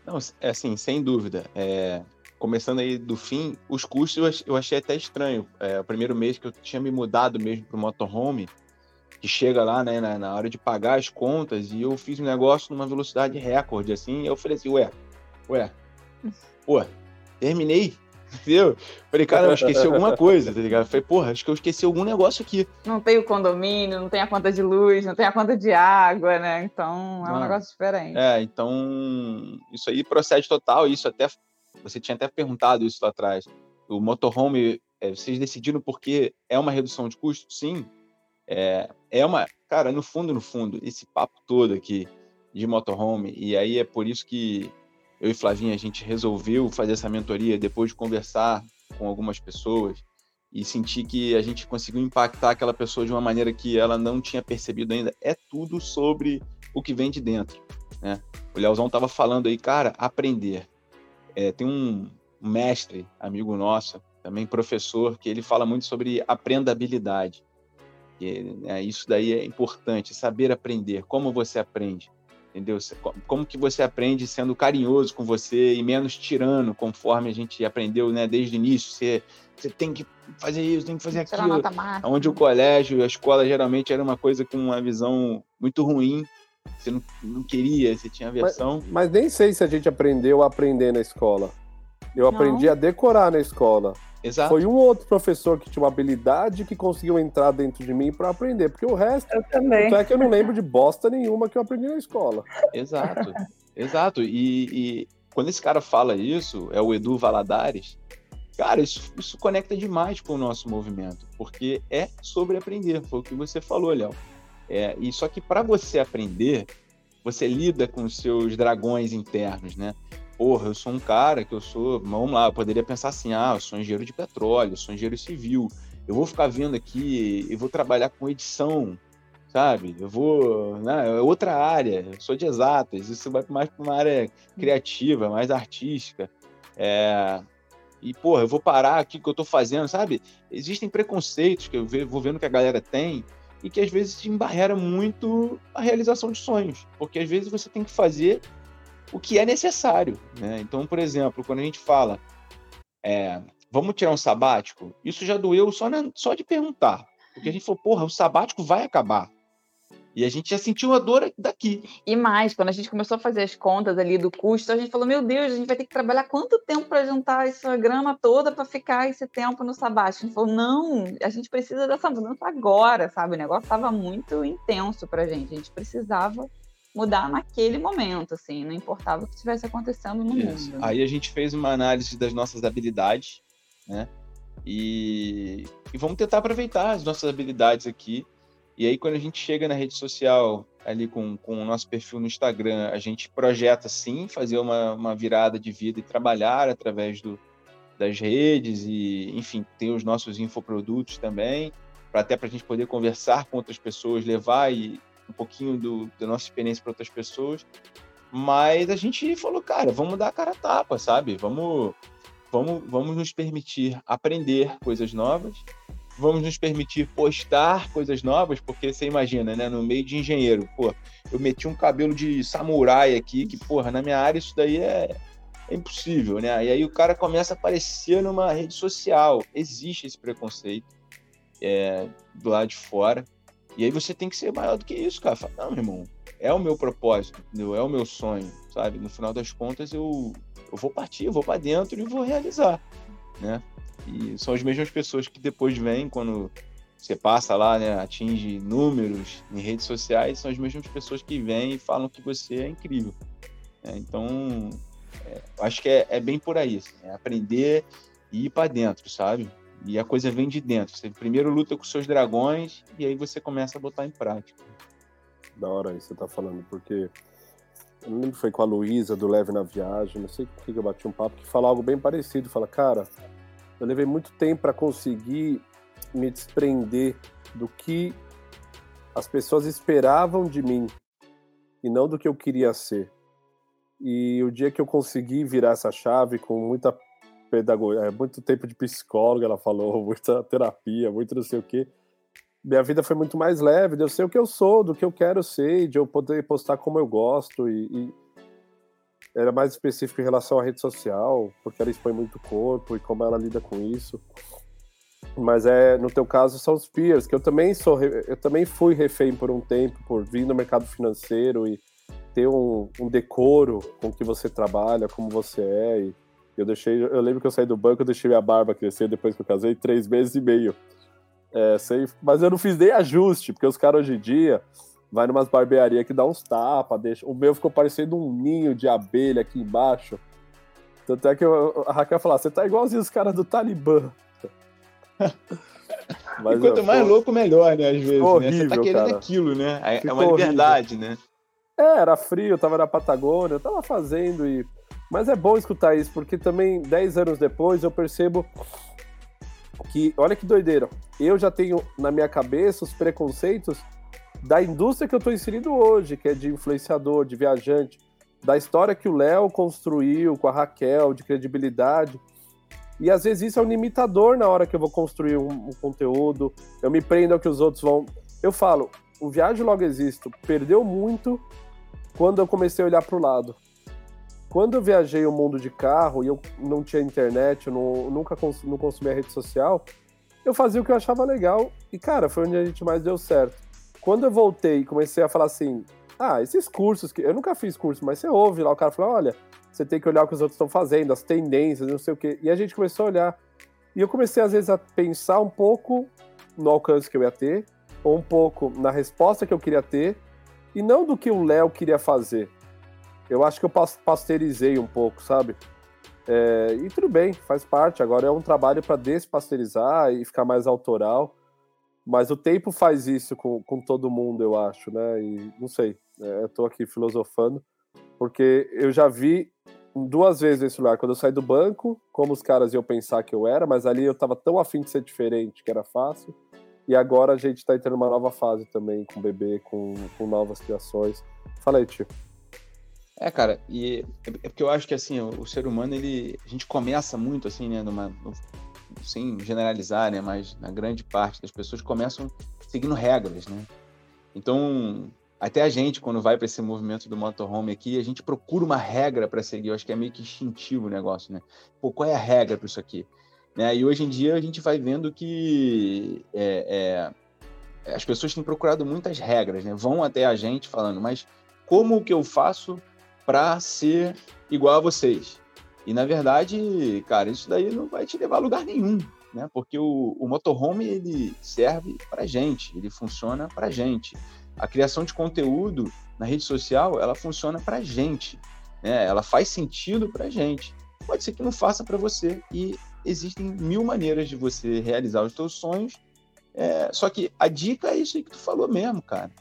Não, é assim, sem dúvida. É, começando aí do fim, os custos eu achei até estranho. É, o primeiro mês que eu tinha me mudado mesmo para o motorhome, que chega lá, né, na, na, hora de pagar as contas, e eu fiz um negócio numa velocidade recorde, assim, e eu falei assim, ué, ué, pô, terminei, entendeu? Falei, cara, eu esqueci alguma coisa, tá ligado? Falei, porra, acho que eu esqueci algum negócio aqui. Não tem o condomínio, não tem a conta de luz, não tem a conta de água, né? Então, é um negócio diferente. É, então, isso aí procede total, isso até, você tinha até perguntado isso lá atrás, o motorhome, é, vocês decidiram porque é uma redução de custo? Sim, é, é uma. Cara, no fundo, no fundo, esse papo todo aqui de motorhome, e aí é por isso que eu e Flavinha a gente resolveu fazer essa mentoria depois de conversar com algumas pessoas e sentir que a gente conseguiu impactar aquela pessoa de uma maneira que ela não tinha percebido ainda. É tudo sobre o que vem de dentro. Né? O Leozão estava falando aí, cara, aprender. É, tem um mestre, amigo nosso, também professor, que ele fala muito sobre aprendabilidade. Porque né, isso daí é importante, saber aprender, como você aprende, entendeu? Como que você aprende sendo carinhoso com você e menos tirano, conforme a gente aprendeu né, desde o início. Você, você tem que fazer isso, tem que fazer aquilo. Onde o colégio, a escola geralmente era uma coisa com uma visão muito ruim. Você não, não queria, você tinha aversão. Mas, mas nem sei se a gente aprendeu a aprender na escola. Eu não. aprendi a decorar na escola. Exato. Foi um outro professor que tinha uma habilidade que conseguiu entrar dentro de mim para aprender, porque o resto. Eu também. é que eu não lembro de bosta nenhuma que eu aprendi na escola. Exato. Exato. E, e, quando esse cara fala isso, é o Edu Valadares, cara, isso, isso conecta demais com o nosso movimento, porque é sobre aprender. Foi o que você falou, Léo. É, e só que para você aprender, você lida com os seus dragões internos, né? Porra, eu sou um cara que eu sou, vamos lá, eu poderia pensar assim, ah, eu sou engenheiro de petróleo, eu sou engenheiro civil, eu vou ficar vendo aqui e vou trabalhar com edição, sabe? Eu vou, né, é outra área, eu sou de exatas, isso vai mais para uma área criativa, mais artística, é... E, porra, eu vou parar aqui que eu tô fazendo, sabe? Existem preconceitos que eu vou vendo que a galera tem e que às vezes embarrera muito a realização de sonhos. Porque às vezes você tem que fazer o que é necessário. Né? Então, por exemplo, quando a gente fala, é, vamos tirar um sabático, isso já doeu só, na, só de perguntar. Porque a gente falou, porra, o sabático vai acabar. E a gente já sentiu a dor daqui. E mais, quando a gente começou a fazer as contas ali do custo, a gente falou: meu Deus, a gente vai ter que trabalhar quanto tempo para juntar essa grana toda para ficar esse tempo no sabático? A gente falou: não, a gente precisa dessa mudança agora, sabe? O negócio estava muito intenso para a gente. A gente precisava mudar naquele momento, assim, não importava o que estivesse acontecendo no Isso. mundo. Aí a gente fez uma análise das nossas habilidades, né? E, e vamos tentar aproveitar as nossas habilidades aqui. E aí, quando a gente chega na rede social, ali com, com o nosso perfil no Instagram, a gente projeta sim fazer uma, uma virada de vida e trabalhar através do, das redes e, enfim, tem os nossos infoprodutos também, para até para a gente poder conversar com outras pessoas, levar e, um pouquinho do, da nossa experiência para outras pessoas. Mas a gente falou, cara, vamos dar a cara a tapa, sabe? Vamos, vamos, vamos nos permitir aprender coisas novas, vamos nos permitir postar coisas novas, porque você imagina, né? No meio de engenheiro, pô, eu meti um cabelo de samurai aqui, que, porra, na minha área isso daí é, é impossível, né? E aí o cara começa a aparecer numa rede social. Existe esse preconceito é, do lado de fora. E aí você tem que ser maior do que isso, cara. Fala, não, meu irmão, é o meu propósito, entendeu? é o meu sonho, sabe? No final das contas, eu, eu vou partir, eu vou para dentro e vou realizar, né? E são as mesmas pessoas que depois vêm quando você passa lá, né, atinge números em redes sociais, são as mesmas pessoas que vêm e falam que você é incrível. É, então, é, acho que é, é, bem por aí, assim, é aprender e ir para dentro, sabe? E a coisa vem de dentro. Você primeiro luta com seus dragões e aí você começa a botar em prática. Da hora isso você tá falando, porque eu não lembro foi com a Luísa do Leve na Viagem, não sei com que eu bati um papo, que fala algo bem parecido. Fala, cara, eu levei muito tempo para conseguir me desprender do que as pessoas esperavam de mim e não do que eu queria ser. E o dia que eu consegui virar essa chave com muita pedagogia, é, muito tempo de psicóloga, ela falou, muita terapia, muito não sei o quê, minha vida foi muito mais leve, de eu ser o que eu sou, do que eu quero ser, de eu poder postar como eu gosto e, e era mais específico em relação à rede social, porque ela expõe muito corpo e como ela lida com isso. Mas é, no teu caso, são os peers, que eu também sou, eu também fui refém por um tempo, por vir no mercado financeiro e ter um, um decoro com que você trabalha, como você é. E eu deixei, eu lembro que eu saí do banco, eu deixei minha barba crescer depois que eu casei, três meses e meio. É, sei, mas eu não fiz nem ajuste, porque os caras hoje em dia vai numas barbearias que dá uns tapas, deixa. O meu ficou parecendo um ninho de abelha aqui embaixo. Tanto é que eu, a Raquel falou: você tá igualzinho os caras do Talibã. Mas, e quanto mais pô, louco, melhor, né? Às vezes, horrível, né? Você tá querendo cara. aquilo, né? É, é uma liberdade, horrível. né? É, era frio, eu tava na Patagônia, eu tava fazendo e. Mas é bom escutar isso, porque também, 10 anos depois, eu percebo que, olha que doideira, eu já tenho na minha cabeça os preconceitos da indústria que eu estou inserido hoje, que é de influenciador, de viajante, da história que o Léo construiu com a Raquel, de credibilidade. E às vezes isso é um limitador na hora que eu vou construir um, um conteúdo, eu me prendo ao que os outros vão. Eu falo, o Viagem Logo Existo perdeu muito quando eu comecei a olhar para o lado. Quando eu viajei o mundo de carro e eu não tinha internet, eu não, nunca cons não consumia rede social, eu fazia o que eu achava legal e, cara, foi onde a gente mais deu certo. Quando eu voltei e comecei a falar assim, ah, esses cursos, que eu nunca fiz curso, mas você ouve lá, o cara fala, olha, você tem que olhar o que os outros estão fazendo, as tendências, não sei o quê. E a gente começou a olhar. E eu comecei, às vezes, a pensar um pouco no alcance que eu ia ter, ou um pouco na resposta que eu queria ter, e não do que o Léo queria fazer. Eu acho que eu pasteurizei um pouco, sabe? É, e tudo bem, faz parte. Agora é um trabalho para despasteurizar e ficar mais autoral. Mas o tempo faz isso com, com todo mundo, eu acho, né? E não sei, é, eu tô aqui filosofando, porque eu já vi duas vezes esse lugar. Quando eu saí do banco, como os caras iam pensar que eu era, mas ali eu tava tão afim de ser diferente que era fácil. E agora a gente tá entrando numa nova fase também, com bebê, com, com novas criações. Fala aí, tio. É, cara, e é, porque eu acho que assim, o, o, ser humano, ele. A gente começa muito assim, né, numa, sem generalizar, né, mas na grande parte das pessoas começam seguindo regras, né? Então, até a gente, quando vai para esse movimento do motorhome aqui, a gente procura uma regra para seguir. Eu acho que é meio que instintivo o negócio, né? Pô, qual é a regra para isso aqui? Né? E hoje em dia a gente vai vendo que é, é, as pessoas têm procurado muitas regras, né? Vão até a gente falando, mas como que eu faço para ser igual a vocês? E na verdade, cara, isso daí não vai te levar a lugar nenhum, né? Porque o, o motorhome ele serve para gente, ele funciona para gente. A criação de conteúdo na rede social ela funciona para gente, né? Ela faz sentido para gente. Pode ser que não faça para você e existem mil maneiras de você realizar os seus sonhos. É, só que a dica é isso aí que tu falou mesmo, cara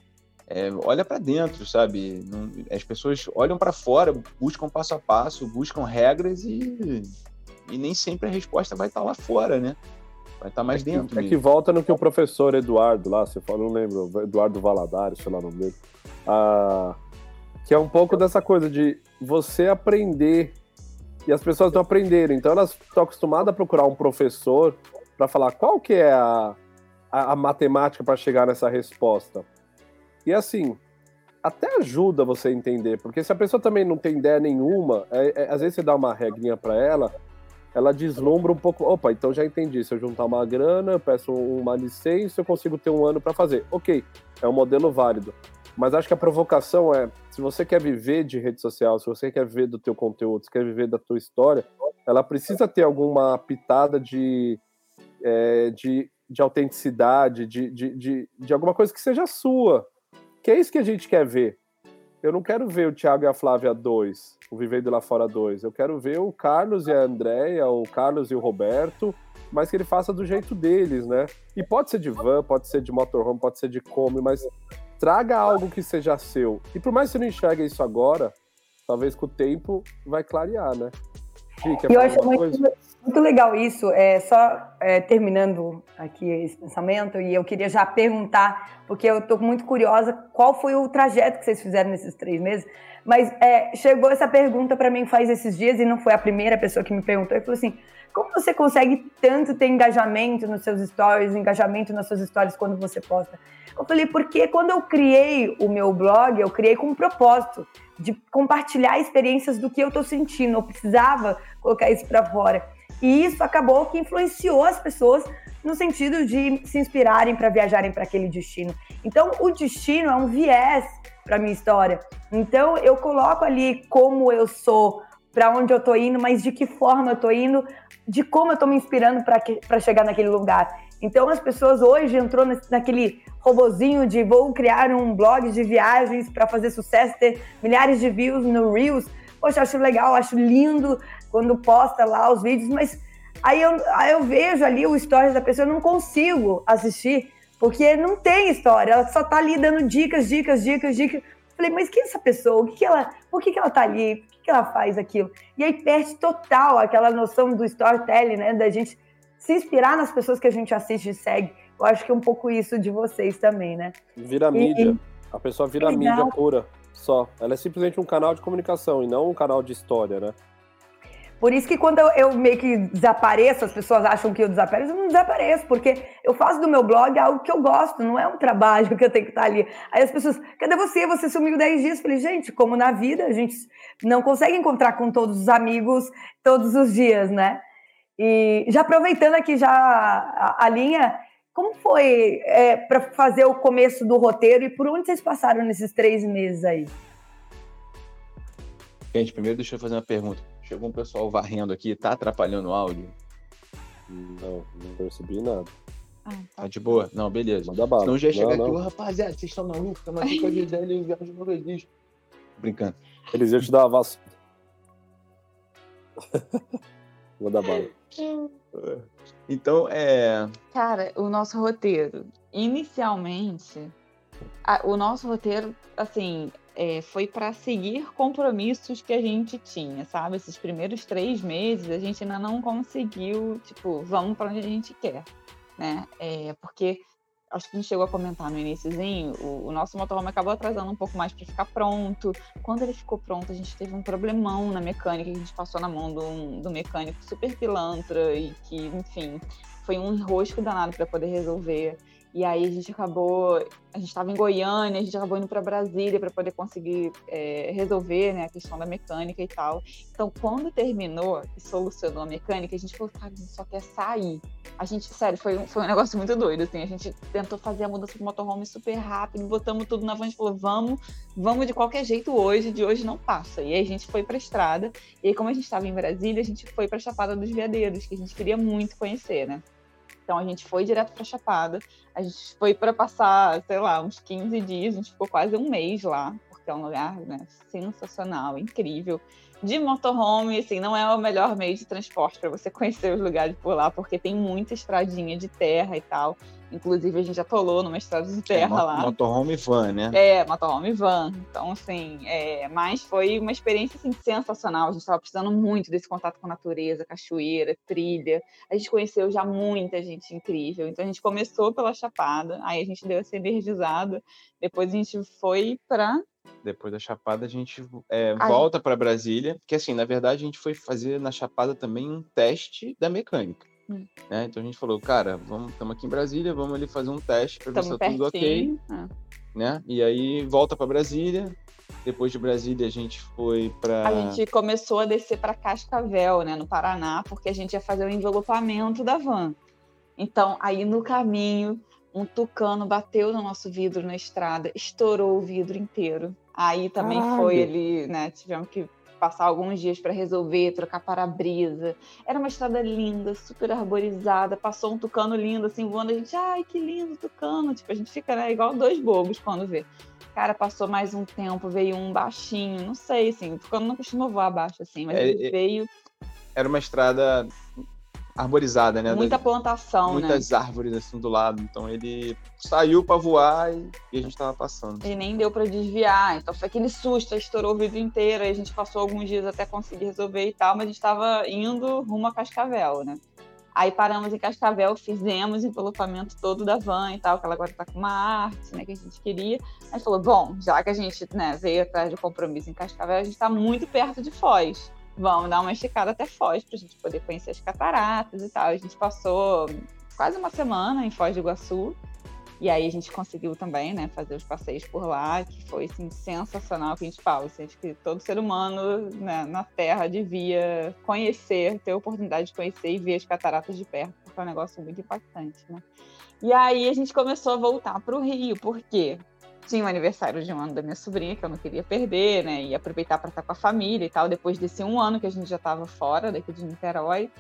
é, olha para dentro, sabe? Não, as pessoas olham para fora, buscam passo a passo, buscam regras e, e nem sempre a resposta vai estar tá lá fora, né? Vai estar tá mais é dentro. Que, é que volta no que o professor Eduardo lá, você falou, não lembro, Eduardo Valadares, sei lá o nome dele, ah, que é um pouco dessa coisa de você aprender e as pessoas não aprenderem. Então elas estão acostumadas a procurar um professor para falar qual que é a, a, a matemática para chegar nessa resposta. E assim, até ajuda você a entender, porque se a pessoa também não tem ideia nenhuma, é, é, às vezes você dá uma regrinha para ela, ela deslumbra um pouco. Opa, então já entendi. Se eu juntar uma grana, eu peço uma licença, eu consigo ter um ano para fazer. Ok, é um modelo válido. Mas acho que a provocação é, se você quer viver de rede social, se você quer viver do teu conteúdo, se quer viver da tua história, ela precisa ter alguma pitada de, é, de de autenticidade, de, de, de, de alguma coisa que seja sua. Que é isso que a gente quer ver. Eu não quero ver o Thiago e a Flávia 2, o Vivendo Lá Fora 2. Eu quero ver o Carlos e a Andréia, o Carlos e o Roberto, mas que ele faça do jeito deles, né? E pode ser de van, pode ser de motorhome, pode ser de Kombi, mas traga algo que seja seu. E por mais que você não enxergue isso agora, talvez com o tempo vai clarear, né? eu acho muito, muito, legal isso. É, só é, terminando aqui esse pensamento, e eu queria já perguntar, porque eu estou muito curiosa, qual foi o trajeto que vocês fizeram nesses três meses? Mas é, chegou essa pergunta para mim faz esses dias, e não foi a primeira pessoa que me perguntou, e falou assim, como você consegue tanto ter engajamento nos seus stories, engajamento nas suas histórias quando você posta? Eu falei, porque quando eu criei o meu blog, eu criei com um propósito de compartilhar experiências do que eu estou sentindo. Eu precisava colocar isso para fora. E isso acabou que influenciou as pessoas no sentido de se inspirarem para viajarem para aquele destino. Então, o destino é um viés para minha história. Então, eu coloco ali como eu sou, para onde eu estou indo, mas de que forma eu estou indo, de como eu estou me inspirando para chegar naquele lugar. Então, as pessoas hoje entrou naquele robozinho de vou criar um blog de viagens para fazer sucesso, ter milhares de views no Reels. Poxa, acho legal, acho lindo quando posta lá os vídeos, mas aí eu, aí eu vejo ali o stories da pessoa, eu não consigo assistir, porque não tem história, ela só tá ali dando dicas, dicas, dicas, dicas. Falei, mas quem é essa pessoa? O que, que ela, por que, que ela tá ali? Por que, que ela faz aquilo? E aí perde total aquela noção do storytelling, né? Da gente se inspirar nas pessoas que a gente assiste e segue. Eu acho que é um pouco isso de vocês também, né? Vira e, mídia. A pessoa vira mídia pura, só. Ela é simplesmente um canal de comunicação e não um canal de história, né? Por isso que quando eu, meio que desapareço, as pessoas acham que eu desapareço, eu não desapareço, porque eu faço do meu blog algo que eu gosto, não é um trabalho que eu tenho que estar ali. Aí as pessoas, cadê você? Você sumiu 10 dias. Eu falei, gente, como na vida, a gente não consegue encontrar com todos os amigos todos os dias, né? E já aproveitando aqui já a, a linha, como foi é, para fazer o começo do roteiro e por onde vocês passaram nesses três meses aí? Gente, primeiro deixa eu fazer uma pergunta. Chegou um pessoal varrendo aqui, tá atrapalhando o áudio? Não, não percebi nada. Ah, tá. tá de boa? Não, beleza. Manda bala. Senão já não, aqui, ô rapaziada, vocês estão malucos? Estamos aqui com a Gisele e o Viagem não existe. Brincando. Eles iam te dar uma vassoura. Manda bala. Então, é. Cara, o nosso roteiro. Inicialmente, a, o nosso roteiro, assim, é, foi para seguir compromissos que a gente tinha, sabe? Esses primeiros três meses a gente ainda não conseguiu, tipo, vamos para onde a gente quer, né? É, porque acho que a gente chegou a comentar no iníciozinho, o, o nosso motorhome acabou atrasando um pouco mais para ficar pronto. Quando ele ficou pronto, a gente teve um problemão na mecânica, que a gente passou na mão do, do mecânico super pilantra e que, enfim, foi um enrosco danado para poder resolver. E aí a gente acabou, a gente estava em Goiânia, a gente acabou indo para Brasília para poder conseguir é, resolver né, a questão da mecânica e tal. Então, quando terminou e solucionou a mecânica, a gente falou, cara, a gente só quer sair. A gente, sério, foi, foi um negócio muito doido, assim. A gente tentou fazer a mudança pro motorhome super rápido, botamos tudo na van e falou, vamos, vamos de qualquer jeito hoje, de hoje não passa. E aí a gente foi para estrada. E aí, como a gente estava em Brasília, a gente foi para Chapada dos Veadeiros, que a gente queria muito conhecer, né? Então a gente foi direto para Chapada. A gente foi para passar, sei lá, uns 15 dias, a gente ficou quase um mês lá, porque é um lugar né, sensacional, incrível de motorhome, assim, não é o melhor meio de transporte para você conhecer os lugares por lá, porque tem muita estradinha de terra e tal. Inclusive, a gente já atolou numa estrada de terra é, lá. Motorhome van, né? É, motorhome van. Então, assim, é, mas foi uma experiência assim, sensacional. A gente estava precisando muito desse contato com a natureza, cachoeira, trilha. A gente conheceu já muita gente incrível. Então, a gente começou pela Chapada, aí a gente deu essa energizada. Depois, a gente foi para depois da Chapada, a gente é, volta para Brasília, porque assim, na verdade, a gente foi fazer na Chapada também um teste da mecânica. Hum. Né? Então a gente falou, cara, vamos, estamos aqui em Brasília, vamos ali fazer um teste para ver se tá tudo ok. Ah. Né? E aí volta para Brasília. Depois de Brasília, a gente foi para. A gente começou a descer para Cascavel, né, no Paraná, porque a gente ia fazer o envelopamento da van. Então, aí no caminho, um tucano bateu no nosso vidro na estrada, estourou o vidro inteiro. Aí também Caralho. foi ali, né? Tivemos que passar alguns dias para resolver, trocar para-brisa. Era uma estrada linda, super arborizada, passou um tucano lindo, assim, voando, a gente, ai, que lindo tucano. Tipo, a gente fica, né, igual dois bobos quando vê. Cara, passou mais um tempo, veio um baixinho, não sei, assim, o tucano não costuma voar baixo, assim, mas é, ele é, veio... Era uma estrada arborizada, né? Muita plantação, muitas né? Muitas árvores assim do lado. Então ele saiu para voar e, e, a gente tava passando. E nem deu para desviar. Então foi aquele susto, estourou o vidro inteiro. Aí a gente passou alguns dias até conseguir resolver e tal, mas a gente tava indo rumo a Cascavel, né? Aí paramos em Cascavel, fizemos o envelopamento todo da van e tal, que ela agora tá com uma arte, né, que a gente queria. Aí falou, bom, já que a gente né, veio atrás do compromisso em Cascavel, a gente tá muito perto de Foz vamos dar uma esticada até Foz para a gente poder conhecer as cataratas e tal. A gente passou quase uma semana em Foz do Iguaçu. E aí a gente conseguiu também, né, fazer os passeios por lá, que foi assim, sensacional que a gente fala. Assim, acho que todo ser humano né, na Terra devia conhecer, ter a oportunidade de conhecer e ver as cataratas de perto, porque é um negócio muito impactante, né? E aí a gente começou a voltar para o Rio, por quê? Tinha o aniversário de um ano da minha sobrinha, que eu não queria perder, né? E aproveitar para estar com a família e tal, depois desse um ano que a gente já estava fora daqui de Niterói.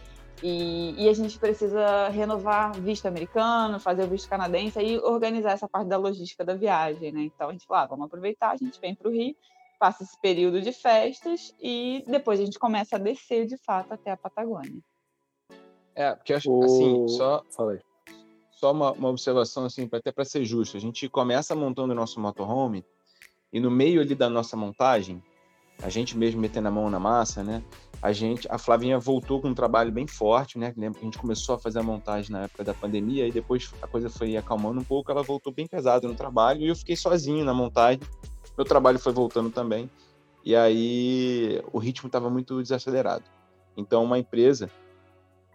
E, e, a gente precisa renovar visto americano, fazer o visto canadense e organizar essa parte da logística da viagem, né? Então a gente falou, ah, vamos aproveitar, a gente vem para o Rio, passa esse período de festas e depois a gente começa a descer de fato até a Patagônia. É, porque acho assim, só. Falei só uma, uma observação, assim, até para ser justo. A gente começa montando o nosso motorhome e no meio ali da nossa montagem, a gente mesmo metendo a mão na massa, né? A gente, a Flavinha voltou com um trabalho bem forte, né? Lembra que a gente começou a fazer a montagem na época da pandemia e depois a coisa foi acalmando um pouco, ela voltou bem pesada no trabalho e eu fiquei sozinho na montagem. Meu trabalho foi voltando também. E aí o ritmo estava muito desacelerado. Então uma empresa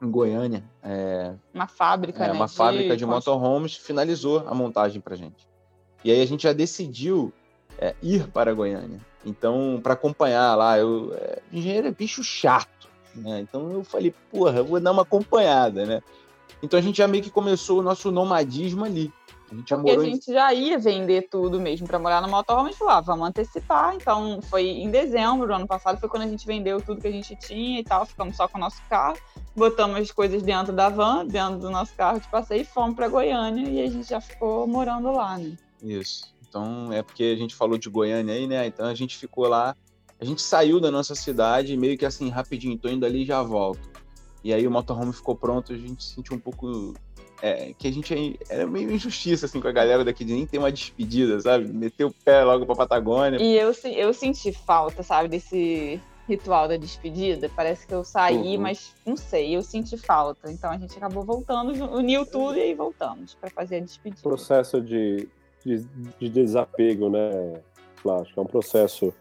em Goiânia. É, uma fábrica, é, né? Uma de... fábrica de motorhomes finalizou a montagem para gente. E aí a gente já decidiu é, ir para Goiânia. Então, para acompanhar lá, eu, é, engenheiro é bicho chato, né? Então eu falei, porra, eu vou dar uma acompanhada, né? Então a gente já meio que começou o nosso nomadismo ali. A gente já Porque a gente já ia vender tudo mesmo para morar no motorhome, a gente falou, ah, vamos antecipar. Então, foi em dezembro do ano passado, foi quando a gente vendeu tudo que a gente tinha e tal, ficamos só com o nosso carro, botamos as coisas dentro da van, dentro do nosso carro de passeio e fomos para Goiânia e a gente já ficou morando lá, né? Isso. Então, é porque a gente falou de Goiânia aí, né? Então a gente ficou lá, a gente saiu da nossa cidade meio que assim, rapidinho, tô indo ali e já volto. E aí o motorhome ficou pronto, a gente sentiu um pouco é, que a gente é, era meio injustiça assim com a galera daqui de nem ter uma despedida, sabe? Meter o pé logo pra Patagônia. E eu, eu senti falta, sabe, desse ritual da despedida. Parece que eu saí, uhum. mas não sei, eu senti falta. Então a gente acabou voltando, uniu tudo e aí voltamos para fazer a despedida. Processo de, de, de desapego, né, Acho que é um processo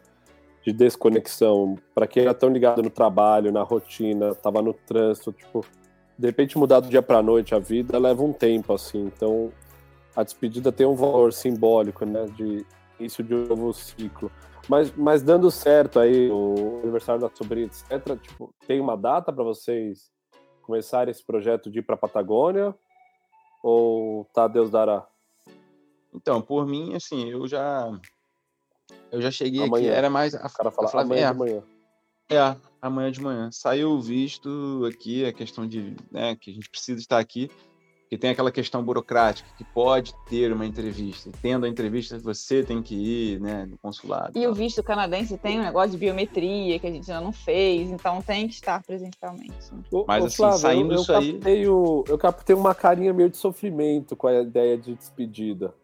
de desconexão. Para quem era tão ligado no trabalho, na rotina, tava no trânsito, tipo de repente mudar do dia para noite a vida leva um tempo assim. Então a despedida tem um valor simbólico né? De início de um novo ciclo. Mas, mas dando certo aí o aniversário da sobrinha etc tipo tem uma data para vocês começarem esse projeto de ir para Patagônia? Ou tá Deus dará? Então por mim assim eu já eu já cheguei amanhã. aqui era mais a, o cara fala a amanhã de manhã. é, amanhã de manhã. Saiu o visto aqui, a questão de né, que a gente precisa estar aqui, que tem aquela questão burocrática que pode ter uma entrevista. tendo a entrevista, você tem que ir né, no consulado. E o visto canadense tem um negócio de biometria que a gente ainda não fez, então tem que estar presencialmente. Mas assim, Flávio, saindo eu, eu aí. Captei o, eu captei uma carinha meio de sofrimento com a ideia de despedida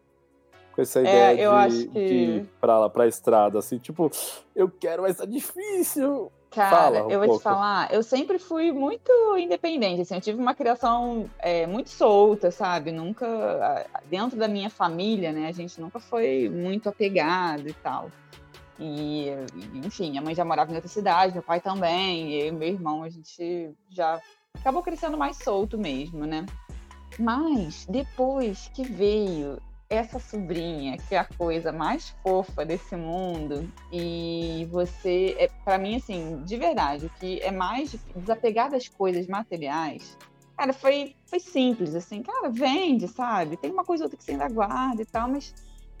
com essa é, ideia é, de, que... de ir pra lá, pra estrada, assim, tipo, eu quero, mas tá difícil. Cara, um eu vou pouco. te falar, eu sempre fui muito independente, assim, eu tive uma criação é, muito solta, sabe? Nunca, dentro da minha família, né, a gente nunca foi muito apegado e tal. E, enfim, minha mãe já morava em outra cidade, meu pai também, e eu e meu irmão, a gente já acabou crescendo mais solto mesmo, né? Mas depois que veio essa sobrinha, que é a coisa mais fofa desse mundo, e você, é, para mim, assim, de verdade, o que é mais desapegar das coisas materiais, cara, foi, foi simples, assim, cara, vende, sabe? Tem uma coisa ou outra que você ainda guarda e tal, mas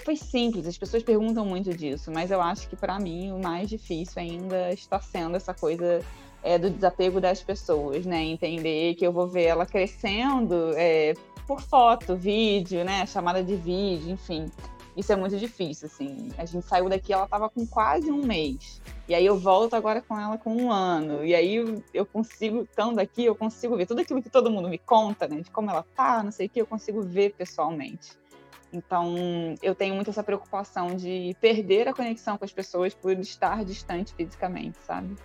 foi simples, as pessoas perguntam muito disso, mas eu acho que para mim o mais difícil ainda está sendo essa coisa é, do desapego das pessoas, né? Entender que eu vou ver ela crescendo é, por foto, vídeo, né? Chamada de vídeo, enfim. Isso é muito difícil, assim. A gente saiu daqui, ela estava com quase um mês. E aí eu volto agora com ela com um ano. E aí eu consigo, estando aqui, eu consigo ver tudo aquilo que todo mundo me conta, né? De como ela tá, não sei o que, eu consigo ver pessoalmente. Então, eu tenho muito essa preocupação de perder a conexão com as pessoas por estar distante fisicamente, sabe?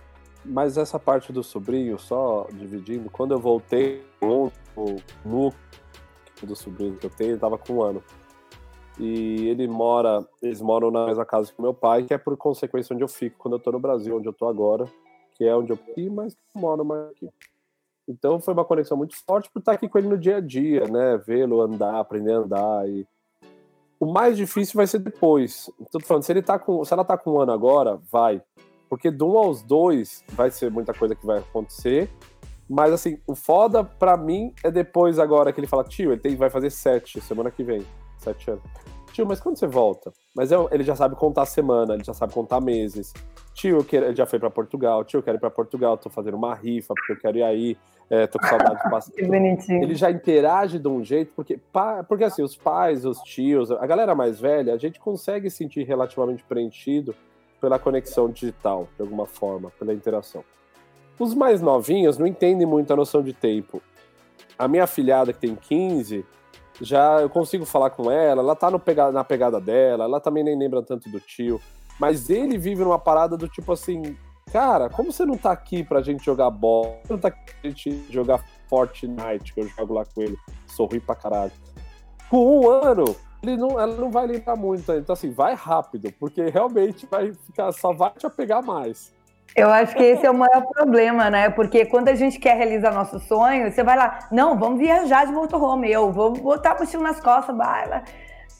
Mas essa parte do sobrinho, só dividindo, quando eu voltei, o Lu, do sobrinho que eu tenho, ele tava com um ano. E ele mora, eles moram na mesma casa que meu pai, que é por consequência onde eu fico quando eu tô no Brasil, onde eu tô agora, que é onde eu fico, mas moro mais aqui. Então foi uma conexão muito forte por estar aqui com ele no dia a dia, né? Vê-lo andar, aprender a andar e o mais difícil vai ser depois. Tô falando, se ele tá com, se ela tá com um ano agora, vai. Porque do um aos dois vai ser muita coisa que vai acontecer. Mas assim, o foda pra mim é depois agora que ele fala, tio, ele tem, vai fazer sete semana que vem. Sete anos. Tio, mas quando você volta? Mas eu, ele já sabe contar semana, ele já sabe contar meses. Tio, eu quero, ele já foi para Portugal. Tio, eu quero ir para Portugal, tô fazendo uma rifa, porque eu quero ir aí. É, tô com saudade de passar. Ele já interage de um jeito, porque, porque assim, os pais, os tios, a galera mais velha, a gente consegue sentir relativamente preenchido pela conexão digital, de alguma forma, pela interação. Os mais novinhos não entendem muito a noção de tempo. A minha filhada, que tem 15, já eu consigo falar com ela, ela tá no pega, na pegada dela, ela também nem lembra tanto do tio. Mas ele vive numa parada do tipo assim, cara, como você não tá aqui pra gente jogar bola? Você não tá aqui pra gente jogar Fortnite, que eu jogo lá com ele, sorri pra caralho. Com um ano, ele não, ela não vai lembrar muito. Então, assim, vai rápido, porque realmente vai ficar, só vai te apegar mais. Eu acho que esse é o maior problema, né? Porque quando a gente quer realizar nosso sonho, você vai lá, não, vamos viajar de motorhome, eu vou botar a mochila nas costas, vai.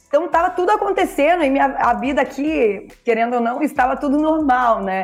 Então tava tudo acontecendo e minha, a vida aqui, querendo ou não, estava tudo normal, né?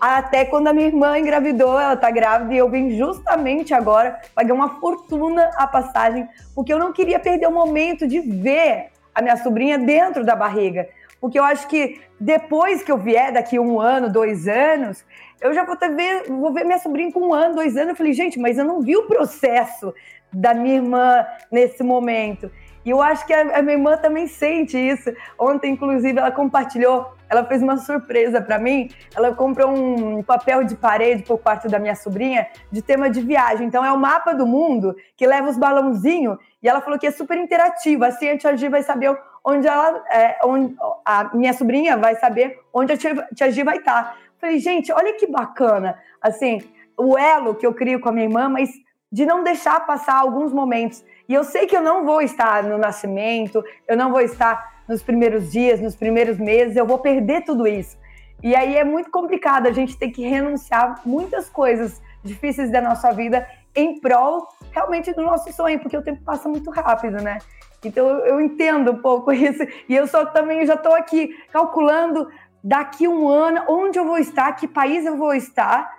Até quando a minha irmã engravidou, ela tá grávida e eu vim justamente agora pagar uma fortuna a passagem, porque eu não queria perder o momento de ver a minha sobrinha dentro da barriga. Porque eu acho que depois que eu vier, daqui um ano, dois anos, eu já vou, ver, vou ver minha sobrinha com um ano, dois anos. Eu falei, gente, mas eu não vi o processo da minha irmã nesse momento. E eu acho que a, a, minha irmã também sente isso. Ontem, inclusive, ela compartilhou, ela fez uma surpresa para mim. Ela comprou um papel de parede para o quarto da minha sobrinha de tema de viagem. Então, é o mapa do mundo que leva os balãozinhos e ela falou que é super interativo. Assim, a tia Gi vai saber onde ela, é, onde a minha sobrinha vai saber onde a tia, tia Gi vai estar. Tá. Falei, gente, olha que bacana. Assim, o elo que eu crio com a minha irmã, mas de não deixar passar alguns momentos. E eu sei que eu não vou estar no nascimento, eu não vou estar nos primeiros dias, nos primeiros meses, eu vou perder tudo isso. E aí é muito complicado, a gente tem que renunciar muitas coisas difíceis da nossa vida em prol realmente do nosso sonho, porque o tempo passa muito rápido, né? Então eu entendo um pouco isso. E eu só também já estou aqui calculando daqui um ano onde eu vou estar, que país eu vou estar,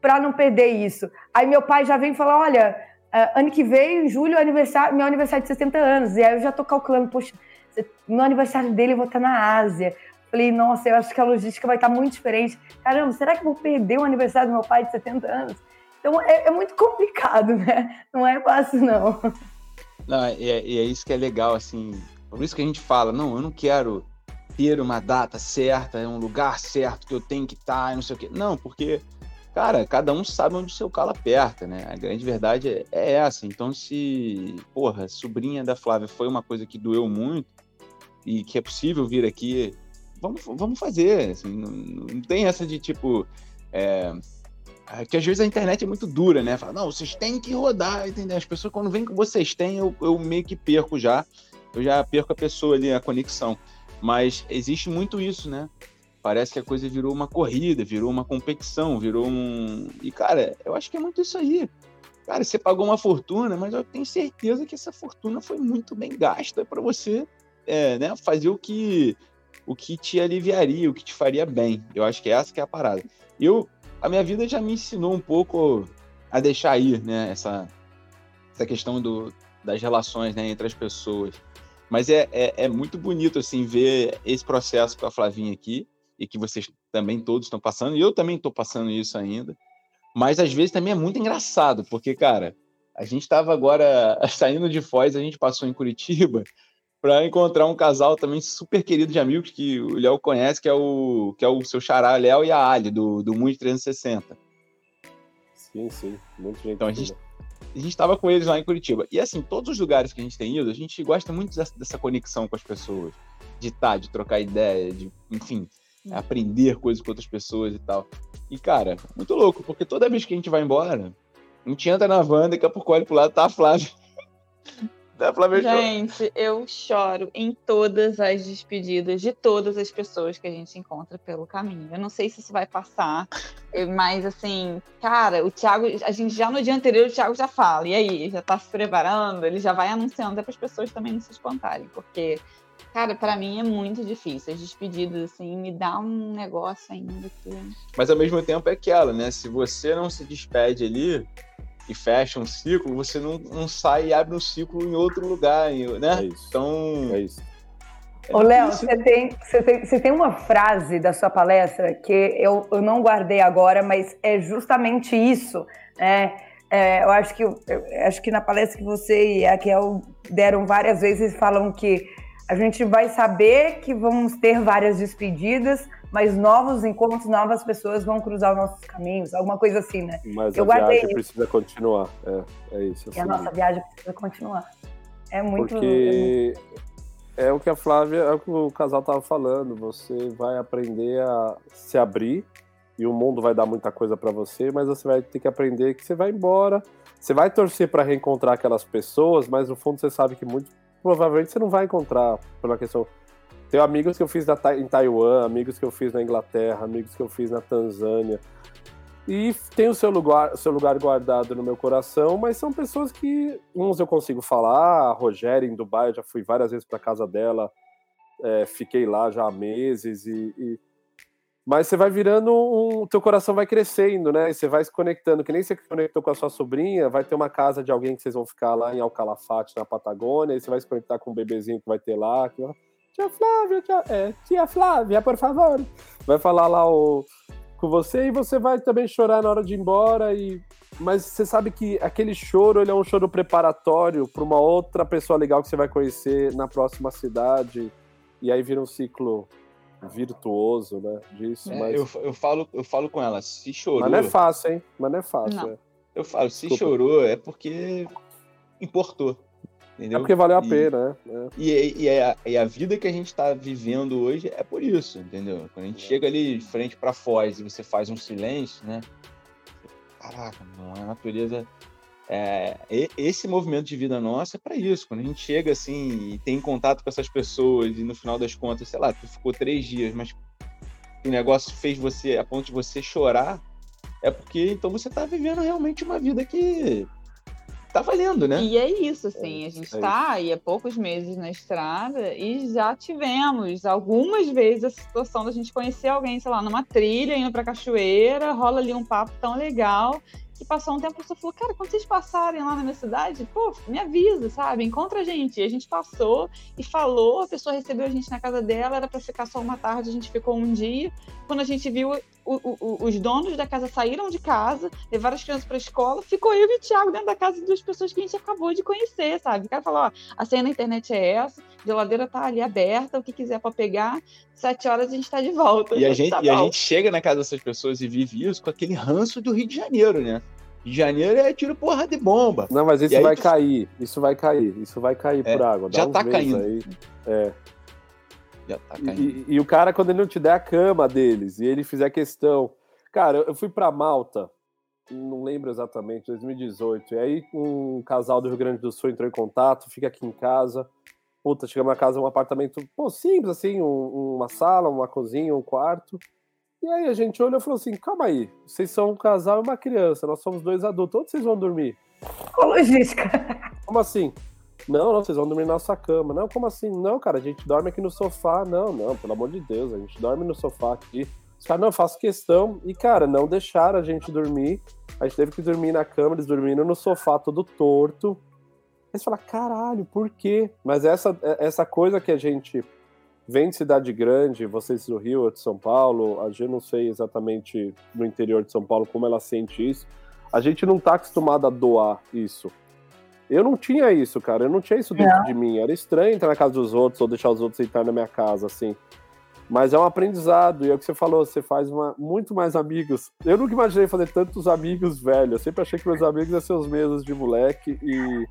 para não perder isso. Aí meu pai já vem falar: olha, uh, ano que vem, em julho, aniversário, meu aniversário de 60 anos. E aí eu já tô calculando, poxa, no aniversário dele eu vou estar na Ásia. Falei, nossa, eu acho que a logística vai estar muito diferente. Caramba, será que eu vou perder o aniversário do meu pai de 70 anos? Então é, é muito complicado, né? Não é fácil, não. Não, é, é, é isso que é legal, assim. Por isso que a gente fala, não, eu não quero ter uma data certa, um lugar certo que eu tenho que estar, não sei o quê. Não, porque cara, cada um sabe onde o seu calo aperta, né? A grande verdade é, é essa. Então, se, porra, sobrinha da Flávia foi uma coisa que doeu muito e que é possível vir aqui, vamos, vamos fazer. Assim, não, não, tem essa de tipo. É, é, que às vezes a internet é muito dura, né? Fala, não, vocês têm que rodar, entendeu? As pessoas, quando vêm com vocês têm, eu, eu meio que perco já. Eu já perco a pessoa ali, a conexão. Mas existe muito isso, né? Parece que a coisa virou uma corrida, virou uma competição, virou um. E, cara, eu acho que é muito isso aí. Cara, você pagou uma fortuna, mas eu tenho certeza que essa fortuna foi muito bem gasta para você é, né, fazer o que, o que te aliviaria, o que te faria bem. Eu acho que essa que é a parada. Eu, a minha vida já me ensinou um pouco a deixar ir, né, essa, essa questão do, das relações né, entre as pessoas. Mas é, é, é, muito bonito, assim, ver esse processo com a Flavinha aqui, e que vocês também todos estão passando, e eu também estou passando isso ainda. Mas às vezes também é muito engraçado, porque, cara, a gente estava agora saindo de Foz, a gente passou em Curitiba para encontrar um casal também super querido de amigos que o Léo conhece, que é o que é o seu xará Léo e a Ali do do Mundo 360. Sim, sim, muito gente. Então a gente a gente estava com eles lá em Curitiba. E assim, todos os lugares que a gente tem ido, a gente gosta muito dessa, dessa conexão com as pessoas, de estar, tá, de trocar ideia, de, enfim, aprender coisas com outras pessoas e tal. E, cara, muito louco, porque toda vez que a gente vai embora, a gente entra na van, daqui a pouco olha pro lado, tá a Flávia. Da Flávia gente, eu choro em todas as despedidas de todas as pessoas que a gente encontra pelo caminho. Eu não sei se isso vai passar, mas assim, cara, o Thiago, a gente já no dia anterior, o Thiago já fala, e aí, já tá se preparando, ele já vai anunciando para as pessoas também não se espantarem, porque Cara, para mim é muito difícil. As despedidas, assim, me dá um negócio ainda que. Mas ao mesmo tempo é aquela, né? Se você não se despede ali e fecha um ciclo, você não, não sai e abre um ciclo em outro lugar, né? É isso. Então. É isso. É Ô, Léo, você tem, você, tem, você tem uma frase da sua palestra que eu, eu não guardei agora, mas é justamente isso, né? É, eu acho que eu, eu, acho que na palestra que você e a Kel deram várias vezes falam que a gente vai saber que vamos ter várias despedidas, mas novos encontros, novas pessoas vão cruzar os nossos caminhos, alguma coisa assim, né? Mas eu a viagem isso. precisa continuar, é, é isso. Assim. E a nossa viagem precisa continuar. É muito... Porque é, o que a Flávia, é o que o casal tava falando, você vai aprender a se abrir e o mundo vai dar muita coisa para você, mas você vai ter que aprender que você vai embora, você vai torcer para reencontrar aquelas pessoas, mas no fundo você sabe que muito provavelmente você não vai encontrar por uma questão. Tenho amigos que eu fiz em Taiwan, amigos que eu fiz na Inglaterra, amigos que eu fiz na Tanzânia. E tem o seu lugar, seu lugar guardado no meu coração, mas são pessoas que uns eu consigo falar. A Rogéria em Dubai, eu já fui várias vezes para casa dela, é, fiquei lá já há meses e, e mas você vai virando um. Teu coração vai crescendo, né? E você vai se conectando, que nem você conectou com a sua sobrinha, vai ter uma casa de alguém que vocês vão ficar lá em Alcalafate, na Patagônia, e você vai se conectar com um bebezinho que vai ter lá. Que... Tia Flávia, tia, é, tia Flávia, por favor. Vai falar lá o, com você e você vai também chorar na hora de ir embora. E... Mas você sabe que aquele choro ele é um choro preparatório para uma outra pessoa legal que você vai conhecer na próxima cidade. E aí vira um ciclo virtuoso, né? Disso, é, mas... eu, eu, falo, eu falo com ela, se chorou. Mas não é fácil, hein? Mas não é fácil. Não. É. Eu falo, se Desculpa. chorou é porque importou. Entendeu? É porque valeu a e, pena, né? E, e, e, a, e, a, vida que a gente está vivendo hoje é por isso, entendeu? Quando a gente é. chega ali de frente para Foz e você faz um silêncio, né? Caraca, não, a natureza é, esse movimento de vida nossa é para isso. Quando a gente chega assim e tem contato com essas pessoas e no final das contas, sei lá, tu ficou três dias, mas o negócio fez você a ponto de você chorar, é porque então você está vivendo realmente uma vida que tá valendo, né? E é isso, assim, é, a gente está aí há poucos meses na estrada e já tivemos algumas vezes a situação da gente conhecer alguém, sei lá, numa trilha, indo pra cachoeira, rola ali um papo tão legal que passou um tempo, a pessoa falou, cara, quando vocês passarem lá na minha cidade, pô, me avisa, sabe? Encontra a gente. E a gente passou e falou, a pessoa recebeu a gente na casa dela, era para ficar só uma tarde, a gente ficou um dia. Quando a gente viu, o, o, os donos da casa saíram de casa, levaram as crianças para a escola, ficou eu e o Thiago dentro da casa de duas pessoas que a gente acabou de conhecer, sabe? O cara falou, ó, a senha na internet é essa, a geladeira tá ali aberta, o que quiser para pegar, sete horas a gente está de volta. E a, gente, tá e a gente chega na casa dessas pessoas e vive isso com aquele ranço do Rio de Janeiro, né? De Janeiro é tiro porra de bomba. Não, mas isso vai tu... cair, isso vai cair, isso vai cair é, por água. já tá caindo. Aí. É. Já tá caindo. E, e, o cara, quando ele não te der a cama deles e ele fizer questão. Cara, eu fui para Malta, não lembro exatamente, 2018. E aí um casal do Rio Grande do Sul entrou em contato, fica aqui em casa. Puta, chegamos na casa, um apartamento, pô, simples assim, um, uma sala, uma cozinha, um quarto. E aí a gente olhou e falou assim: calma aí, vocês são um casal e uma criança, nós somos dois adultos, onde vocês vão dormir? Qual logística? Como assim? Não, não, vocês vão dormir na nossa cama. Não, como assim? Não, cara, a gente dorme aqui no sofá. Não, não, pelo amor de Deus, a gente dorme no sofá aqui. Os caras, não, eu faço questão. E, cara, não deixaram a gente dormir. A gente teve que dormir na cama, eles dormindo no sofá todo torto. Aí você fala, caralho, por quê? Mas essa, essa coisa que a gente vem de cidade grande, vocês do Rio, de São Paulo, a gente não sei exatamente no interior de São Paulo como ela sente isso. A gente não tá acostumado a doar isso. Eu não tinha isso, cara. Eu não tinha isso dentro não. de mim. Era estranho entrar na casa dos outros ou deixar os outros entrar na minha casa, assim. Mas é um aprendizado, e é o que você falou, você faz uma, muito mais amigos. Eu nunca imaginei fazer tantos amigos velhos. Eu sempre achei que meus amigos iam ser os mesmos de moleque e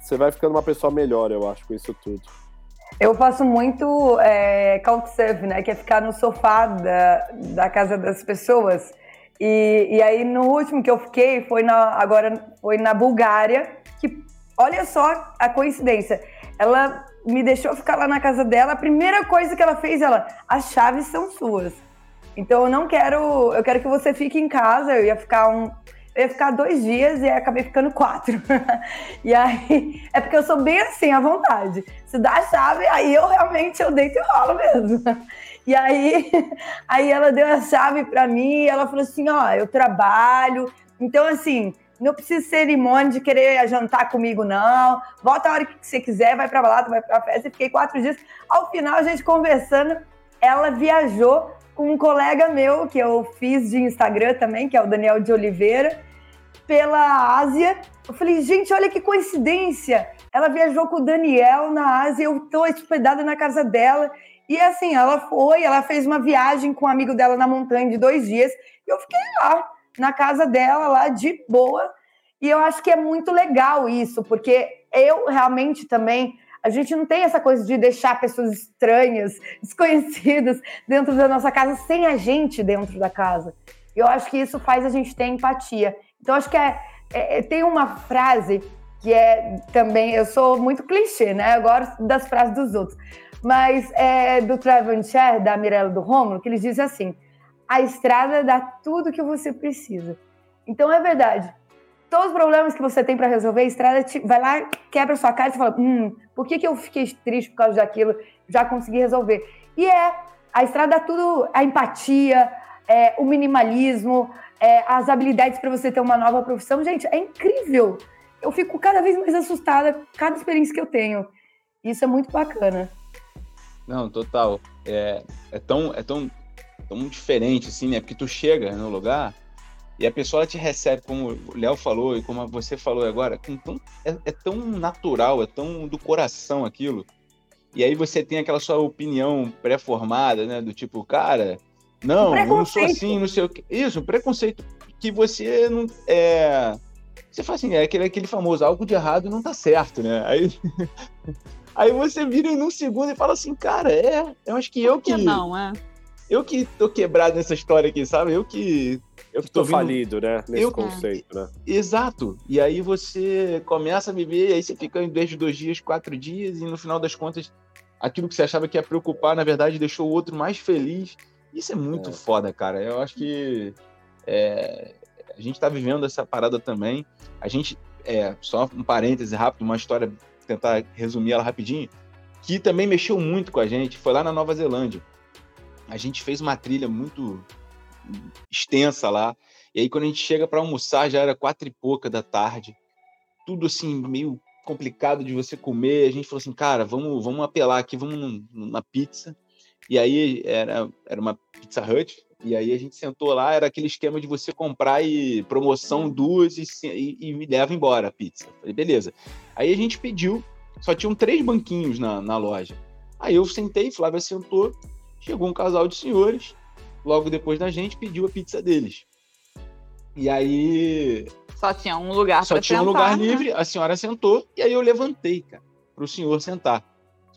você vai ficando uma pessoa melhor, eu acho, com isso tudo. Eu faço muito é, couchsurf, né? Que é ficar no sofá da, da casa das pessoas. E, e aí, no último que eu fiquei, foi na, agora foi na Bulgária, que olha só a coincidência. Ela me deixou ficar lá na casa dela. A primeira coisa que ela fez, ela, as chaves são suas. Então eu não quero, eu quero que você fique em casa. Eu ia ficar um, eu ia ficar dois dias e acabei ficando quatro. e aí, é porque eu sou bem assim, à vontade. Se dá a chave, aí eu realmente eu deito e rolo mesmo. E aí, aí ela deu a chave para mim e ela falou assim: ó, eu trabalho. Então, assim, não precisa cerimônia de querer jantar comigo, não. Volta a hora que você quiser, vai pra balada, vai pra festa. E fiquei quatro dias. Ao final, a gente conversando, ela viajou um colega meu, que eu fiz de Instagram também, que é o Daniel de Oliveira, pela Ásia. Eu falei, gente, olha que coincidência. Ela viajou com o Daniel na Ásia, eu tô hospedada na casa dela. E assim, ela foi, ela fez uma viagem com um amigo dela na montanha de dois dias, e eu fiquei lá na casa dela, lá de boa. E eu acho que é muito legal isso, porque eu realmente também. A gente não tem essa coisa de deixar pessoas estranhas, desconhecidas dentro da nossa casa, sem a gente dentro da casa. Eu acho que isso faz a gente ter empatia. Então, acho que é, é, é tem uma frase que é também. Eu sou muito clichê, né? Gosto das frases dos outros. Mas é do Trevor Cher, da Mirella do Romulo, que eles dizem assim: a estrada dá tudo que você precisa. Então é verdade. Todos os problemas que você tem para resolver, a estrada te, vai lá, quebra sua cara e fala: hum, por que, que eu fiquei triste por causa daquilo? Já consegui resolver. E é, a estrada dá tudo, a empatia, é, o minimalismo, é, as habilidades para você ter uma nova profissão. Gente, é incrível. Eu fico cada vez mais assustada com cada experiência que eu tenho. Isso é muito bacana. Não, total. É, é, tão, é tão tão diferente, assim, né? Porque tu chega no lugar e a pessoa te recebe, como o Léo falou e como você falou agora, com tão, é, é, tão natural, é tão do coração aquilo. E aí você tem aquela sua opinião pré-formada, né? Do tipo, cara, não, eu não sou assim, não sei o que. Isso, um preconceito que você não. É... Você fala assim, é aquele, aquele famoso, algo de errado não tá certo, né? Aí, aí você vira em um segundo e fala assim, cara, é, eu acho que eu que. que não, é? eu que tô quebrado nessa história aqui, sabe? Eu que. Eu tô, tô vindo... falido, né? Nesse eu... conceito, né? Exato. E aí você começa a viver, aí você fica em dois, dois dias, quatro dias, e no final das contas, aquilo que você achava que ia preocupar, na verdade, deixou o outro mais feliz. Isso é muito é. foda, cara. Eu acho que é... a gente tá vivendo essa parada também. A gente, é, só um parêntese rápido, uma história, tentar resumir ela rapidinho, que também mexeu muito com a gente, foi lá na Nova Zelândia a gente fez uma trilha muito extensa lá. E aí, quando a gente chega para almoçar, já era quatro e pouca da tarde. Tudo assim, meio complicado de você comer. A gente falou assim, cara, vamos, vamos apelar aqui, vamos na pizza. E aí era, era uma Pizza Hut. E aí a gente sentou lá, era aquele esquema de você comprar e promoção duas e, e, e me leva embora a pizza. Falei, beleza. Aí a gente pediu, só tinham três banquinhos na, na loja. Aí eu sentei, Flávia sentou, Chegou um casal de senhores, logo depois da gente, pediu a pizza deles. E aí. Só tinha um lugar Só tinha sentar, um lugar né? livre, a senhora sentou, e aí eu levantei, cara, para o senhor sentar.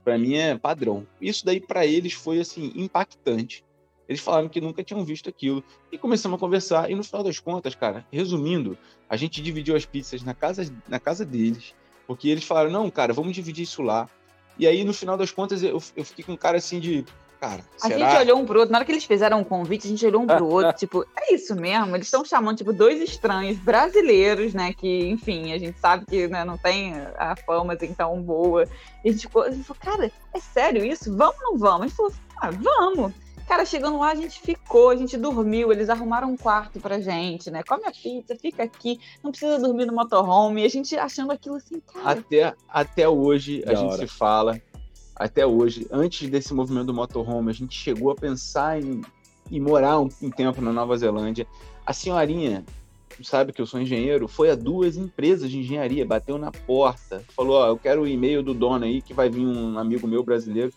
Para mim é padrão. Isso daí para eles foi assim impactante. Eles falaram que nunca tinham visto aquilo. E começamos a conversar. E no final das contas, cara, resumindo, a gente dividiu as pizzas na casa, na casa deles. Porque eles falaram, não, cara, vamos dividir isso lá. E aí, no final das contas, eu, eu fiquei com um cara assim de cara. A será? gente olhou um pro outro, na hora que eles fizeram o um convite, a gente olhou um pro outro, tipo, é isso mesmo? Eles estão chamando, tipo, dois estranhos brasileiros, né? Que, enfim, a gente sabe que né, não tem a fama assim tão boa. E a gente, ficou, a gente falou, cara, é sério isso? Vamos ou não vamos? A gente falou, ah, vamos. Cara, chegando lá, a gente ficou, a gente dormiu, eles arrumaram um quarto pra gente, né? Come a pizza, fica aqui, não precisa dormir no motorhome. E a gente achando aquilo assim, cara. Até, até hoje a gente se fala, até hoje, antes desse movimento do motorhome, a gente chegou a pensar em, em morar um, um tempo na Nova Zelândia. A senhorinha sabe que eu sou engenheiro, foi a duas empresas de engenharia, bateu na porta, falou, ó, eu quero o e-mail do dono aí, que vai vir um amigo meu brasileiro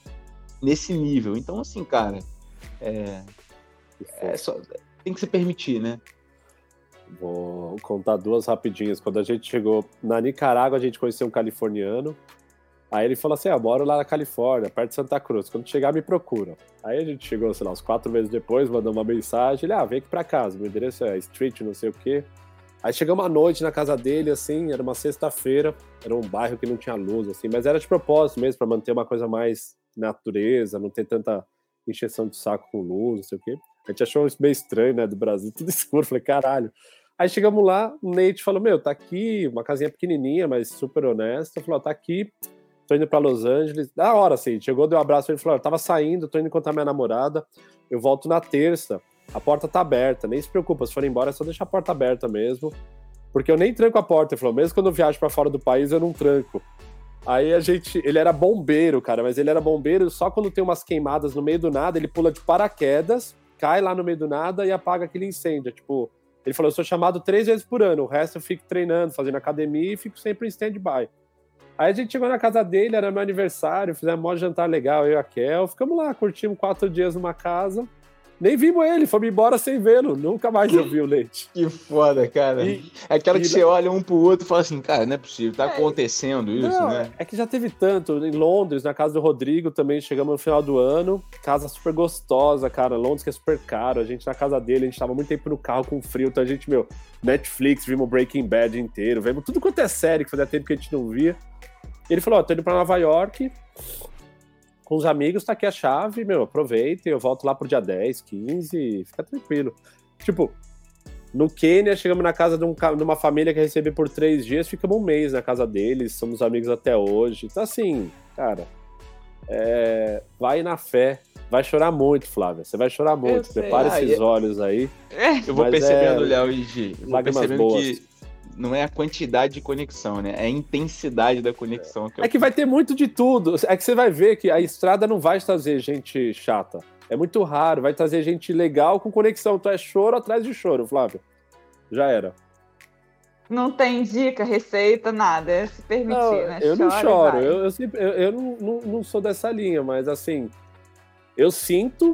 nesse nível. Então, assim, cara, é, é só, tem que se permitir, né? Vou contar duas rapidinhas. Quando a gente chegou na Nicarágua, a gente conheceu um californiano. Aí ele falou assim: ah, moro lá na Califórnia, perto de Santa Cruz. Quando chegar, me procura. Aí a gente chegou, sei lá, uns quatro meses depois, mandou uma mensagem. Ele, ah, vem aqui pra casa. Meu endereço é Street, não sei o quê. Aí chegamos à noite na casa dele, assim, era uma sexta-feira. Era um bairro que não tinha luz, assim, mas era de propósito mesmo, para manter uma coisa mais natureza, não ter tanta encheção de saco com luz, não sei o quê. A gente achou isso meio estranho, né, do Brasil, tudo escuro. Falei, caralho. Aí chegamos lá, o Nate falou: Meu, tá aqui, uma casinha pequenininha, mas super honesta. Falou: Tá aqui, tô indo para Los Angeles. Da hora, assim, chegou, deu um abraço, ele falou: tava saindo, tô indo encontrar minha namorada, eu volto na terça, a porta tá aberta, nem se preocupa, se for embora é só deixar a porta aberta mesmo, porque eu nem tranco a porta. Ele falou: Mesmo quando eu viajo para fora do país, eu não tranco. Aí a gente. Ele era bombeiro, cara, mas ele era bombeiro só quando tem umas queimadas no meio do nada, ele pula de paraquedas, cai lá no meio do nada e apaga aquele incêndio. Tipo, ele falou: eu sou chamado três vezes por ano, o resto eu fico treinando, fazendo academia e fico sempre em stand-by. Aí a gente chegou na casa dele, era meu aniversário, fizemos um jantar legal, eu e a Kel, ficamos lá, curtimos quatro dias numa casa. Nem vimos ele, fomos embora sem vê-lo. Nunca mais eu vi o Leite. Que foda, cara. E, é aquela que e... você olha um pro outro e fala assim, cara, não é possível, tá é, acontecendo isso, não, né? É que já teve tanto. Em Londres, na casa do Rodrigo também, chegamos no final do ano. Casa super gostosa, cara. Londres que é super caro. A gente na casa dele, a gente tava muito tempo no carro com frio. Então a gente, meu, Netflix, vimos Breaking Bad inteiro. Vimos tudo quanto é série que fazia tempo que a gente não via. Ele falou, ó, oh, tô indo pra Nova York com os amigos, tá aqui a chave, meu, aproveita, eu volto lá pro dia 10, 15, fica tranquilo. Tipo, no Quênia, chegamos na casa de, um, de uma família que recebi por três dias, ficamos um mês na casa deles, somos amigos até hoje. Então, assim, cara, é, vai na fé. Vai chorar muito, Flávia. Você vai chorar muito. Prepare ah, esses olhos aí. Eu vou percebendo, é... Léo e Gi, eu vou percebendo boas. que não é a quantidade de conexão, né? É a intensidade da conexão. Que é que vai ter muito de tudo. É que você vai ver que a estrada não vai trazer gente chata. É muito raro. Vai trazer gente legal com conexão. Então é choro atrás de choro, Flávio. Já era. Não tem dica, receita, nada. É se permitir, não, né? Eu não choro. Eu, eu, eu, eu não, não, não sou dessa linha, mas assim, eu sinto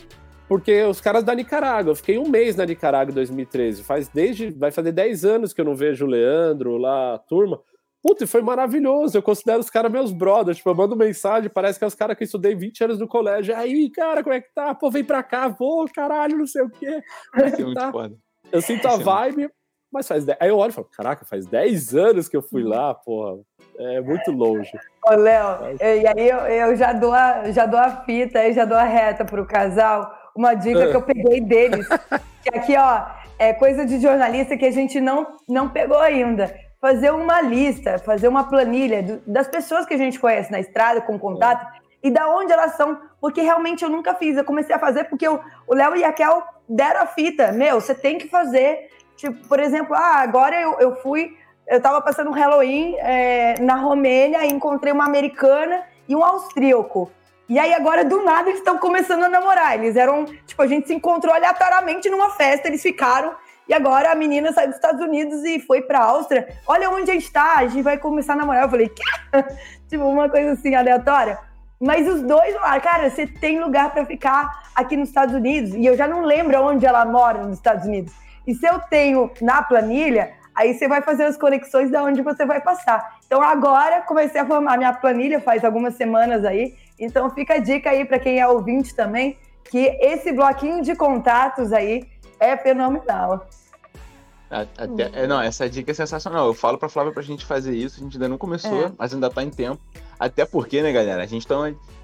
porque os caras da Nicarágua, eu fiquei um mês na Nicarágua em 2013, faz desde, vai fazer 10 anos que eu não vejo o Leandro lá, a turma. Puta, e foi maravilhoso, eu considero os caras meus brothers, tipo, eu mando mensagem, parece que é os caras que eu estudei 20 anos no colégio, aí, cara, como é que tá? Pô, vem pra cá, vou, caralho, não sei o quê. Como é que tá? Eu sinto a vibe, mas faz 10... Aí eu olho e falo, caraca, faz 10 anos que eu fui lá, porra, é muito longe. Ô, Léo, e aí eu, eu, já, dou a, já dou a fita, aí já dou a reta pro casal, uma dica que eu peguei deles. que aqui, ó, é coisa de jornalista que a gente não, não pegou ainda. Fazer uma lista, fazer uma planilha do, das pessoas que a gente conhece na estrada, com contato, e da onde elas são. Porque realmente eu nunca fiz. Eu comecei a fazer porque eu, o Léo e a Kel deram a fita. Meu, você tem que fazer. Tipo, por exemplo, ah, agora eu, eu fui. Eu tava passando um Halloween é, na Romênia e encontrei uma americana e um austríaco. E aí agora, do nada, eles estão começando a namorar. Eles eram, tipo, a gente se encontrou aleatoriamente numa festa, eles ficaram. E agora a menina saiu dos Estados Unidos e foi pra Áustria. Olha onde a gente tá, a gente vai começar a namorar. Eu falei, Quê? tipo, uma coisa assim, aleatória. Mas os dois falaram, cara, você tem lugar para ficar aqui nos Estados Unidos. E eu já não lembro onde ela mora nos Estados Unidos. E se eu tenho na planilha, aí você vai fazer as conexões de onde você vai passar. Então agora comecei a formar minha planilha faz algumas semanas aí então fica a dica aí para quem é ouvinte também, que esse bloquinho de contatos aí é fenomenal. Até, é, não, essa dica é sensacional. Eu falo pra Flávia pra gente fazer isso, a gente ainda não começou, é. mas ainda tá em tempo. Até porque, né, galera, a gente tá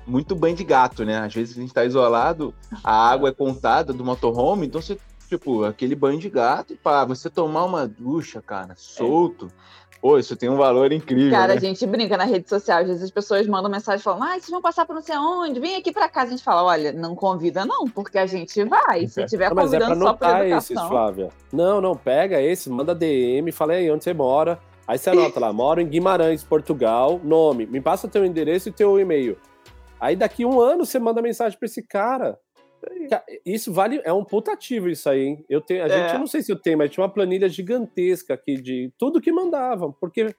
muito banho de gato, né? Às vezes a gente tá isolado, a água é contada do motorhome, então você, tipo, aquele banho de gato, e pá, você tomar uma ducha, cara, solto. É Pô, isso tem um valor incrível. Cara, né? a gente brinca na rede social, às vezes as pessoas mandam mensagem falando, ah, vocês vão passar por não sei aonde, vem aqui pra casa. A gente fala, olha, não convida não, porque a gente vai. Se tiver não, mas é convidando pra só por educação. esses, Flávia. Não, não, pega esse, manda DM, fala aí onde você mora. Aí você anota lá, moro em Guimarães, Portugal, nome, me passa teu endereço e teu e-mail. Aí daqui um ano você manda mensagem pra esse cara. Isso vale, é um putativo isso aí, hein? Eu tenho, a gente, É. eu não sei se eu tenho, mas tinha uma planilha gigantesca aqui de tudo que mandavam, porque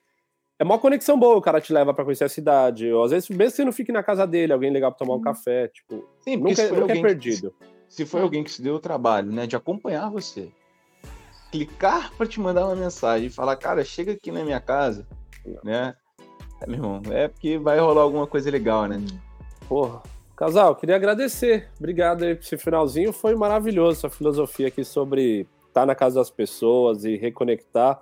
é uma conexão boa, o cara te leva pra conhecer a cidade. Ou às vezes, mesmo que você não fique na casa dele, alguém legal pra tomar um café, tipo, Sim, nunca, se nunca é perdido. se foi alguém que se deu o trabalho, né, de acompanhar você, clicar para te mandar uma mensagem e falar, cara, chega aqui na minha casa, né? É, meu irmão, é porque vai rolar alguma coisa legal, né? Porra. Casal, queria agradecer. Obrigado aí por esse finalzinho. Foi maravilhoso essa filosofia aqui sobre estar na casa das pessoas e reconectar.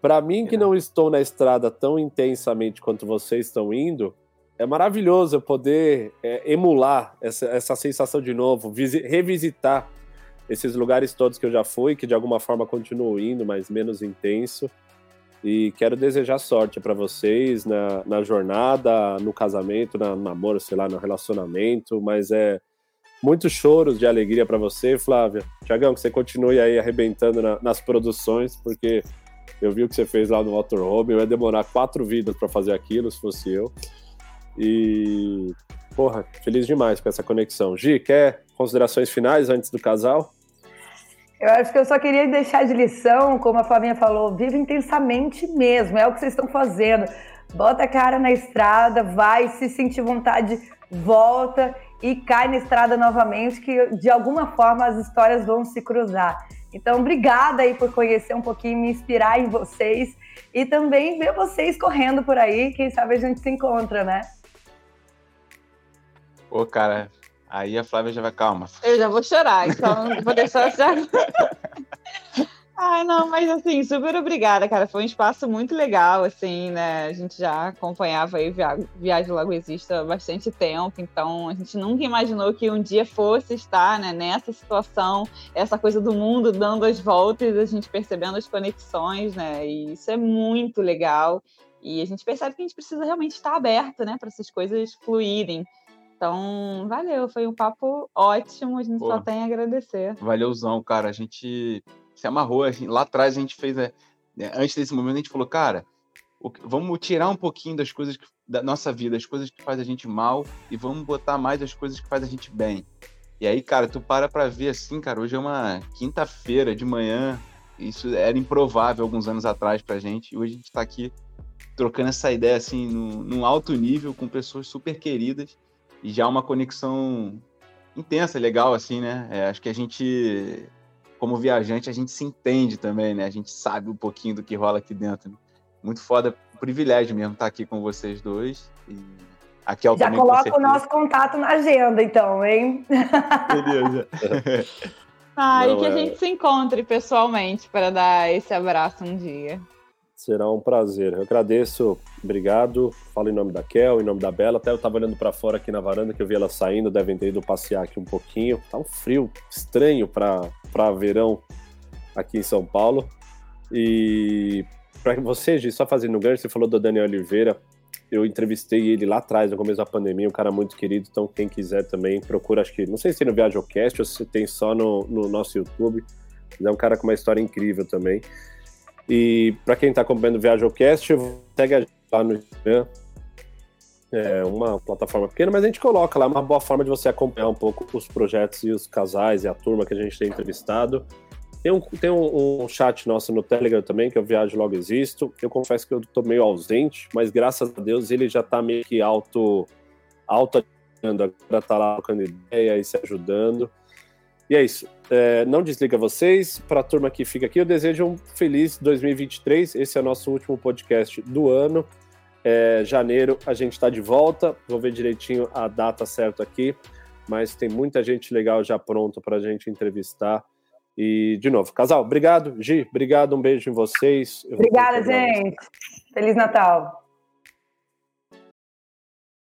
Para mim, que É. não estou na estrada tão intensamente quanto vocês estão indo, é maravilhoso eu poder é, emular essa, essa sensação de novo, visi- revisitar esses lugares todos que eu já fui, que de alguma forma continuo indo, mas menos intenso. E quero desejar sorte para vocês na, na jornada, no casamento, na- no namoro, sei lá, no relacionamento, mas é muitos choros de alegria para você, Flávia. Tiagão, que você continue aí arrebentando na- nas produções, porque eu vi o que você fez lá no Motorhome, eu ia demorar quatro vidas para fazer aquilo, se fosse eu. E, porra, feliz demais com essa conexão. Gi, quer considerações finais antes do casal? Eu acho que eu só queria deixar de lição, como a Flavinha falou, viva intensamente mesmo, é o que vocês estão fazendo. Bota a cara na estrada, vai, se sentir vontade, volta e cai na estrada novamente, que de alguma forma as histórias vão se cruzar. Então, obrigada aí por conhecer um pouquinho, me inspirar em vocês e também ver vocês correndo por aí, quem sabe a gente se encontra, né? Pô, cara, aí a Flávia já vai, calma. Eu já vou chorar, então vou deixar já. Ai, não, mas assim, super obrigada, cara. Foi um espaço muito legal, assim, né? A gente já acompanhava aí Via- Viagem Lago Existe há bastante tempo, então a gente nunca imaginou que um dia fosse estar né, nessa situação, essa coisa do mundo dando as voltas, a gente percebendo as conexões, né? E isso é muito legal. E a gente percebe que a gente precisa realmente estar aberto, né, para essas coisas fluírem. Então, valeu, foi um papo ótimo, a gente Pô. só tem a agradecer. Valeuzão, cara. A gente se amarrou. a gente- lá atrás a gente fez. é, é, antes desse momento, a gente falou, cara, vamos tirar um pouquinho das coisas que- da nossa vida, as coisas que fazem a gente mal, e vamos botar mais as coisas que fazem a gente bem. E aí, cara, tu para pra ver assim, cara, hoje é uma quinta-feira de manhã. Isso era improvável alguns anos atrás pra gente. E hoje a gente tá aqui trocando essa ideia assim, no, num alto nível, com pessoas super queridas. E já uma conexão intensa, legal, assim, né? É, acho que a gente, como viajante, a gente se entende também, né? A gente sabe um pouquinho do que rola aqui dentro. né? Muito foda, privilégio mesmo estar aqui com vocês dois. E a Kel Já também, coloca o nosso contato na agenda, então, hein? Beleza. Ah, Não, e que é- a gente se encontre pessoalmente para dar esse abraço um dia. Será um prazer. Eu agradeço, obrigado. Falo em nome da Kel, em nome da Bela. Até eu tava olhando para fora aqui na varanda que eu vi ela saindo, devem ter ido passear aqui um pouquinho. Tá um frio estranho para verão aqui em São Paulo. E para você, Gi, só fazendo um gancho, você falou do Daniel Oliveira. Eu entrevistei ele lá atrás, no começo da pandemia, um cara muito querido. Então, quem quiser também, procura. Acho que, não sei se tem no Viajocast ou se tem só no, no nosso YouTube. Mas é um cara com uma história incrível também. E para quem está acompanhando o Viajocast, segue a gente lá no Instagram. É uma plataforma pequena, mas a gente coloca lá uma boa forma de você acompanhar um pouco os projetos e os casais e a turma que a gente tem entrevistado. Tem um, tem um, um chat nosso no Telegram também, que eu Viajo Logo Existo. Eu confesso que eu tô meio ausente, mas graças a Deus ele já tá meio que auto, auto agora tá lá trocando ideia e se ajudando. E é isso. É, não desliga vocês. Para a turma que fica aqui, eu desejo um feliz 2023. Esse é o nosso último podcast do ano. É, janeiro a gente está de volta. Vou ver direitinho a data certa aqui. Mas tem muita gente legal já pronta para a gente entrevistar. E, de novo, casal, obrigado. Gi, obrigado. Um beijo em vocês. Eu Obrigada, gente. Feliz Natal.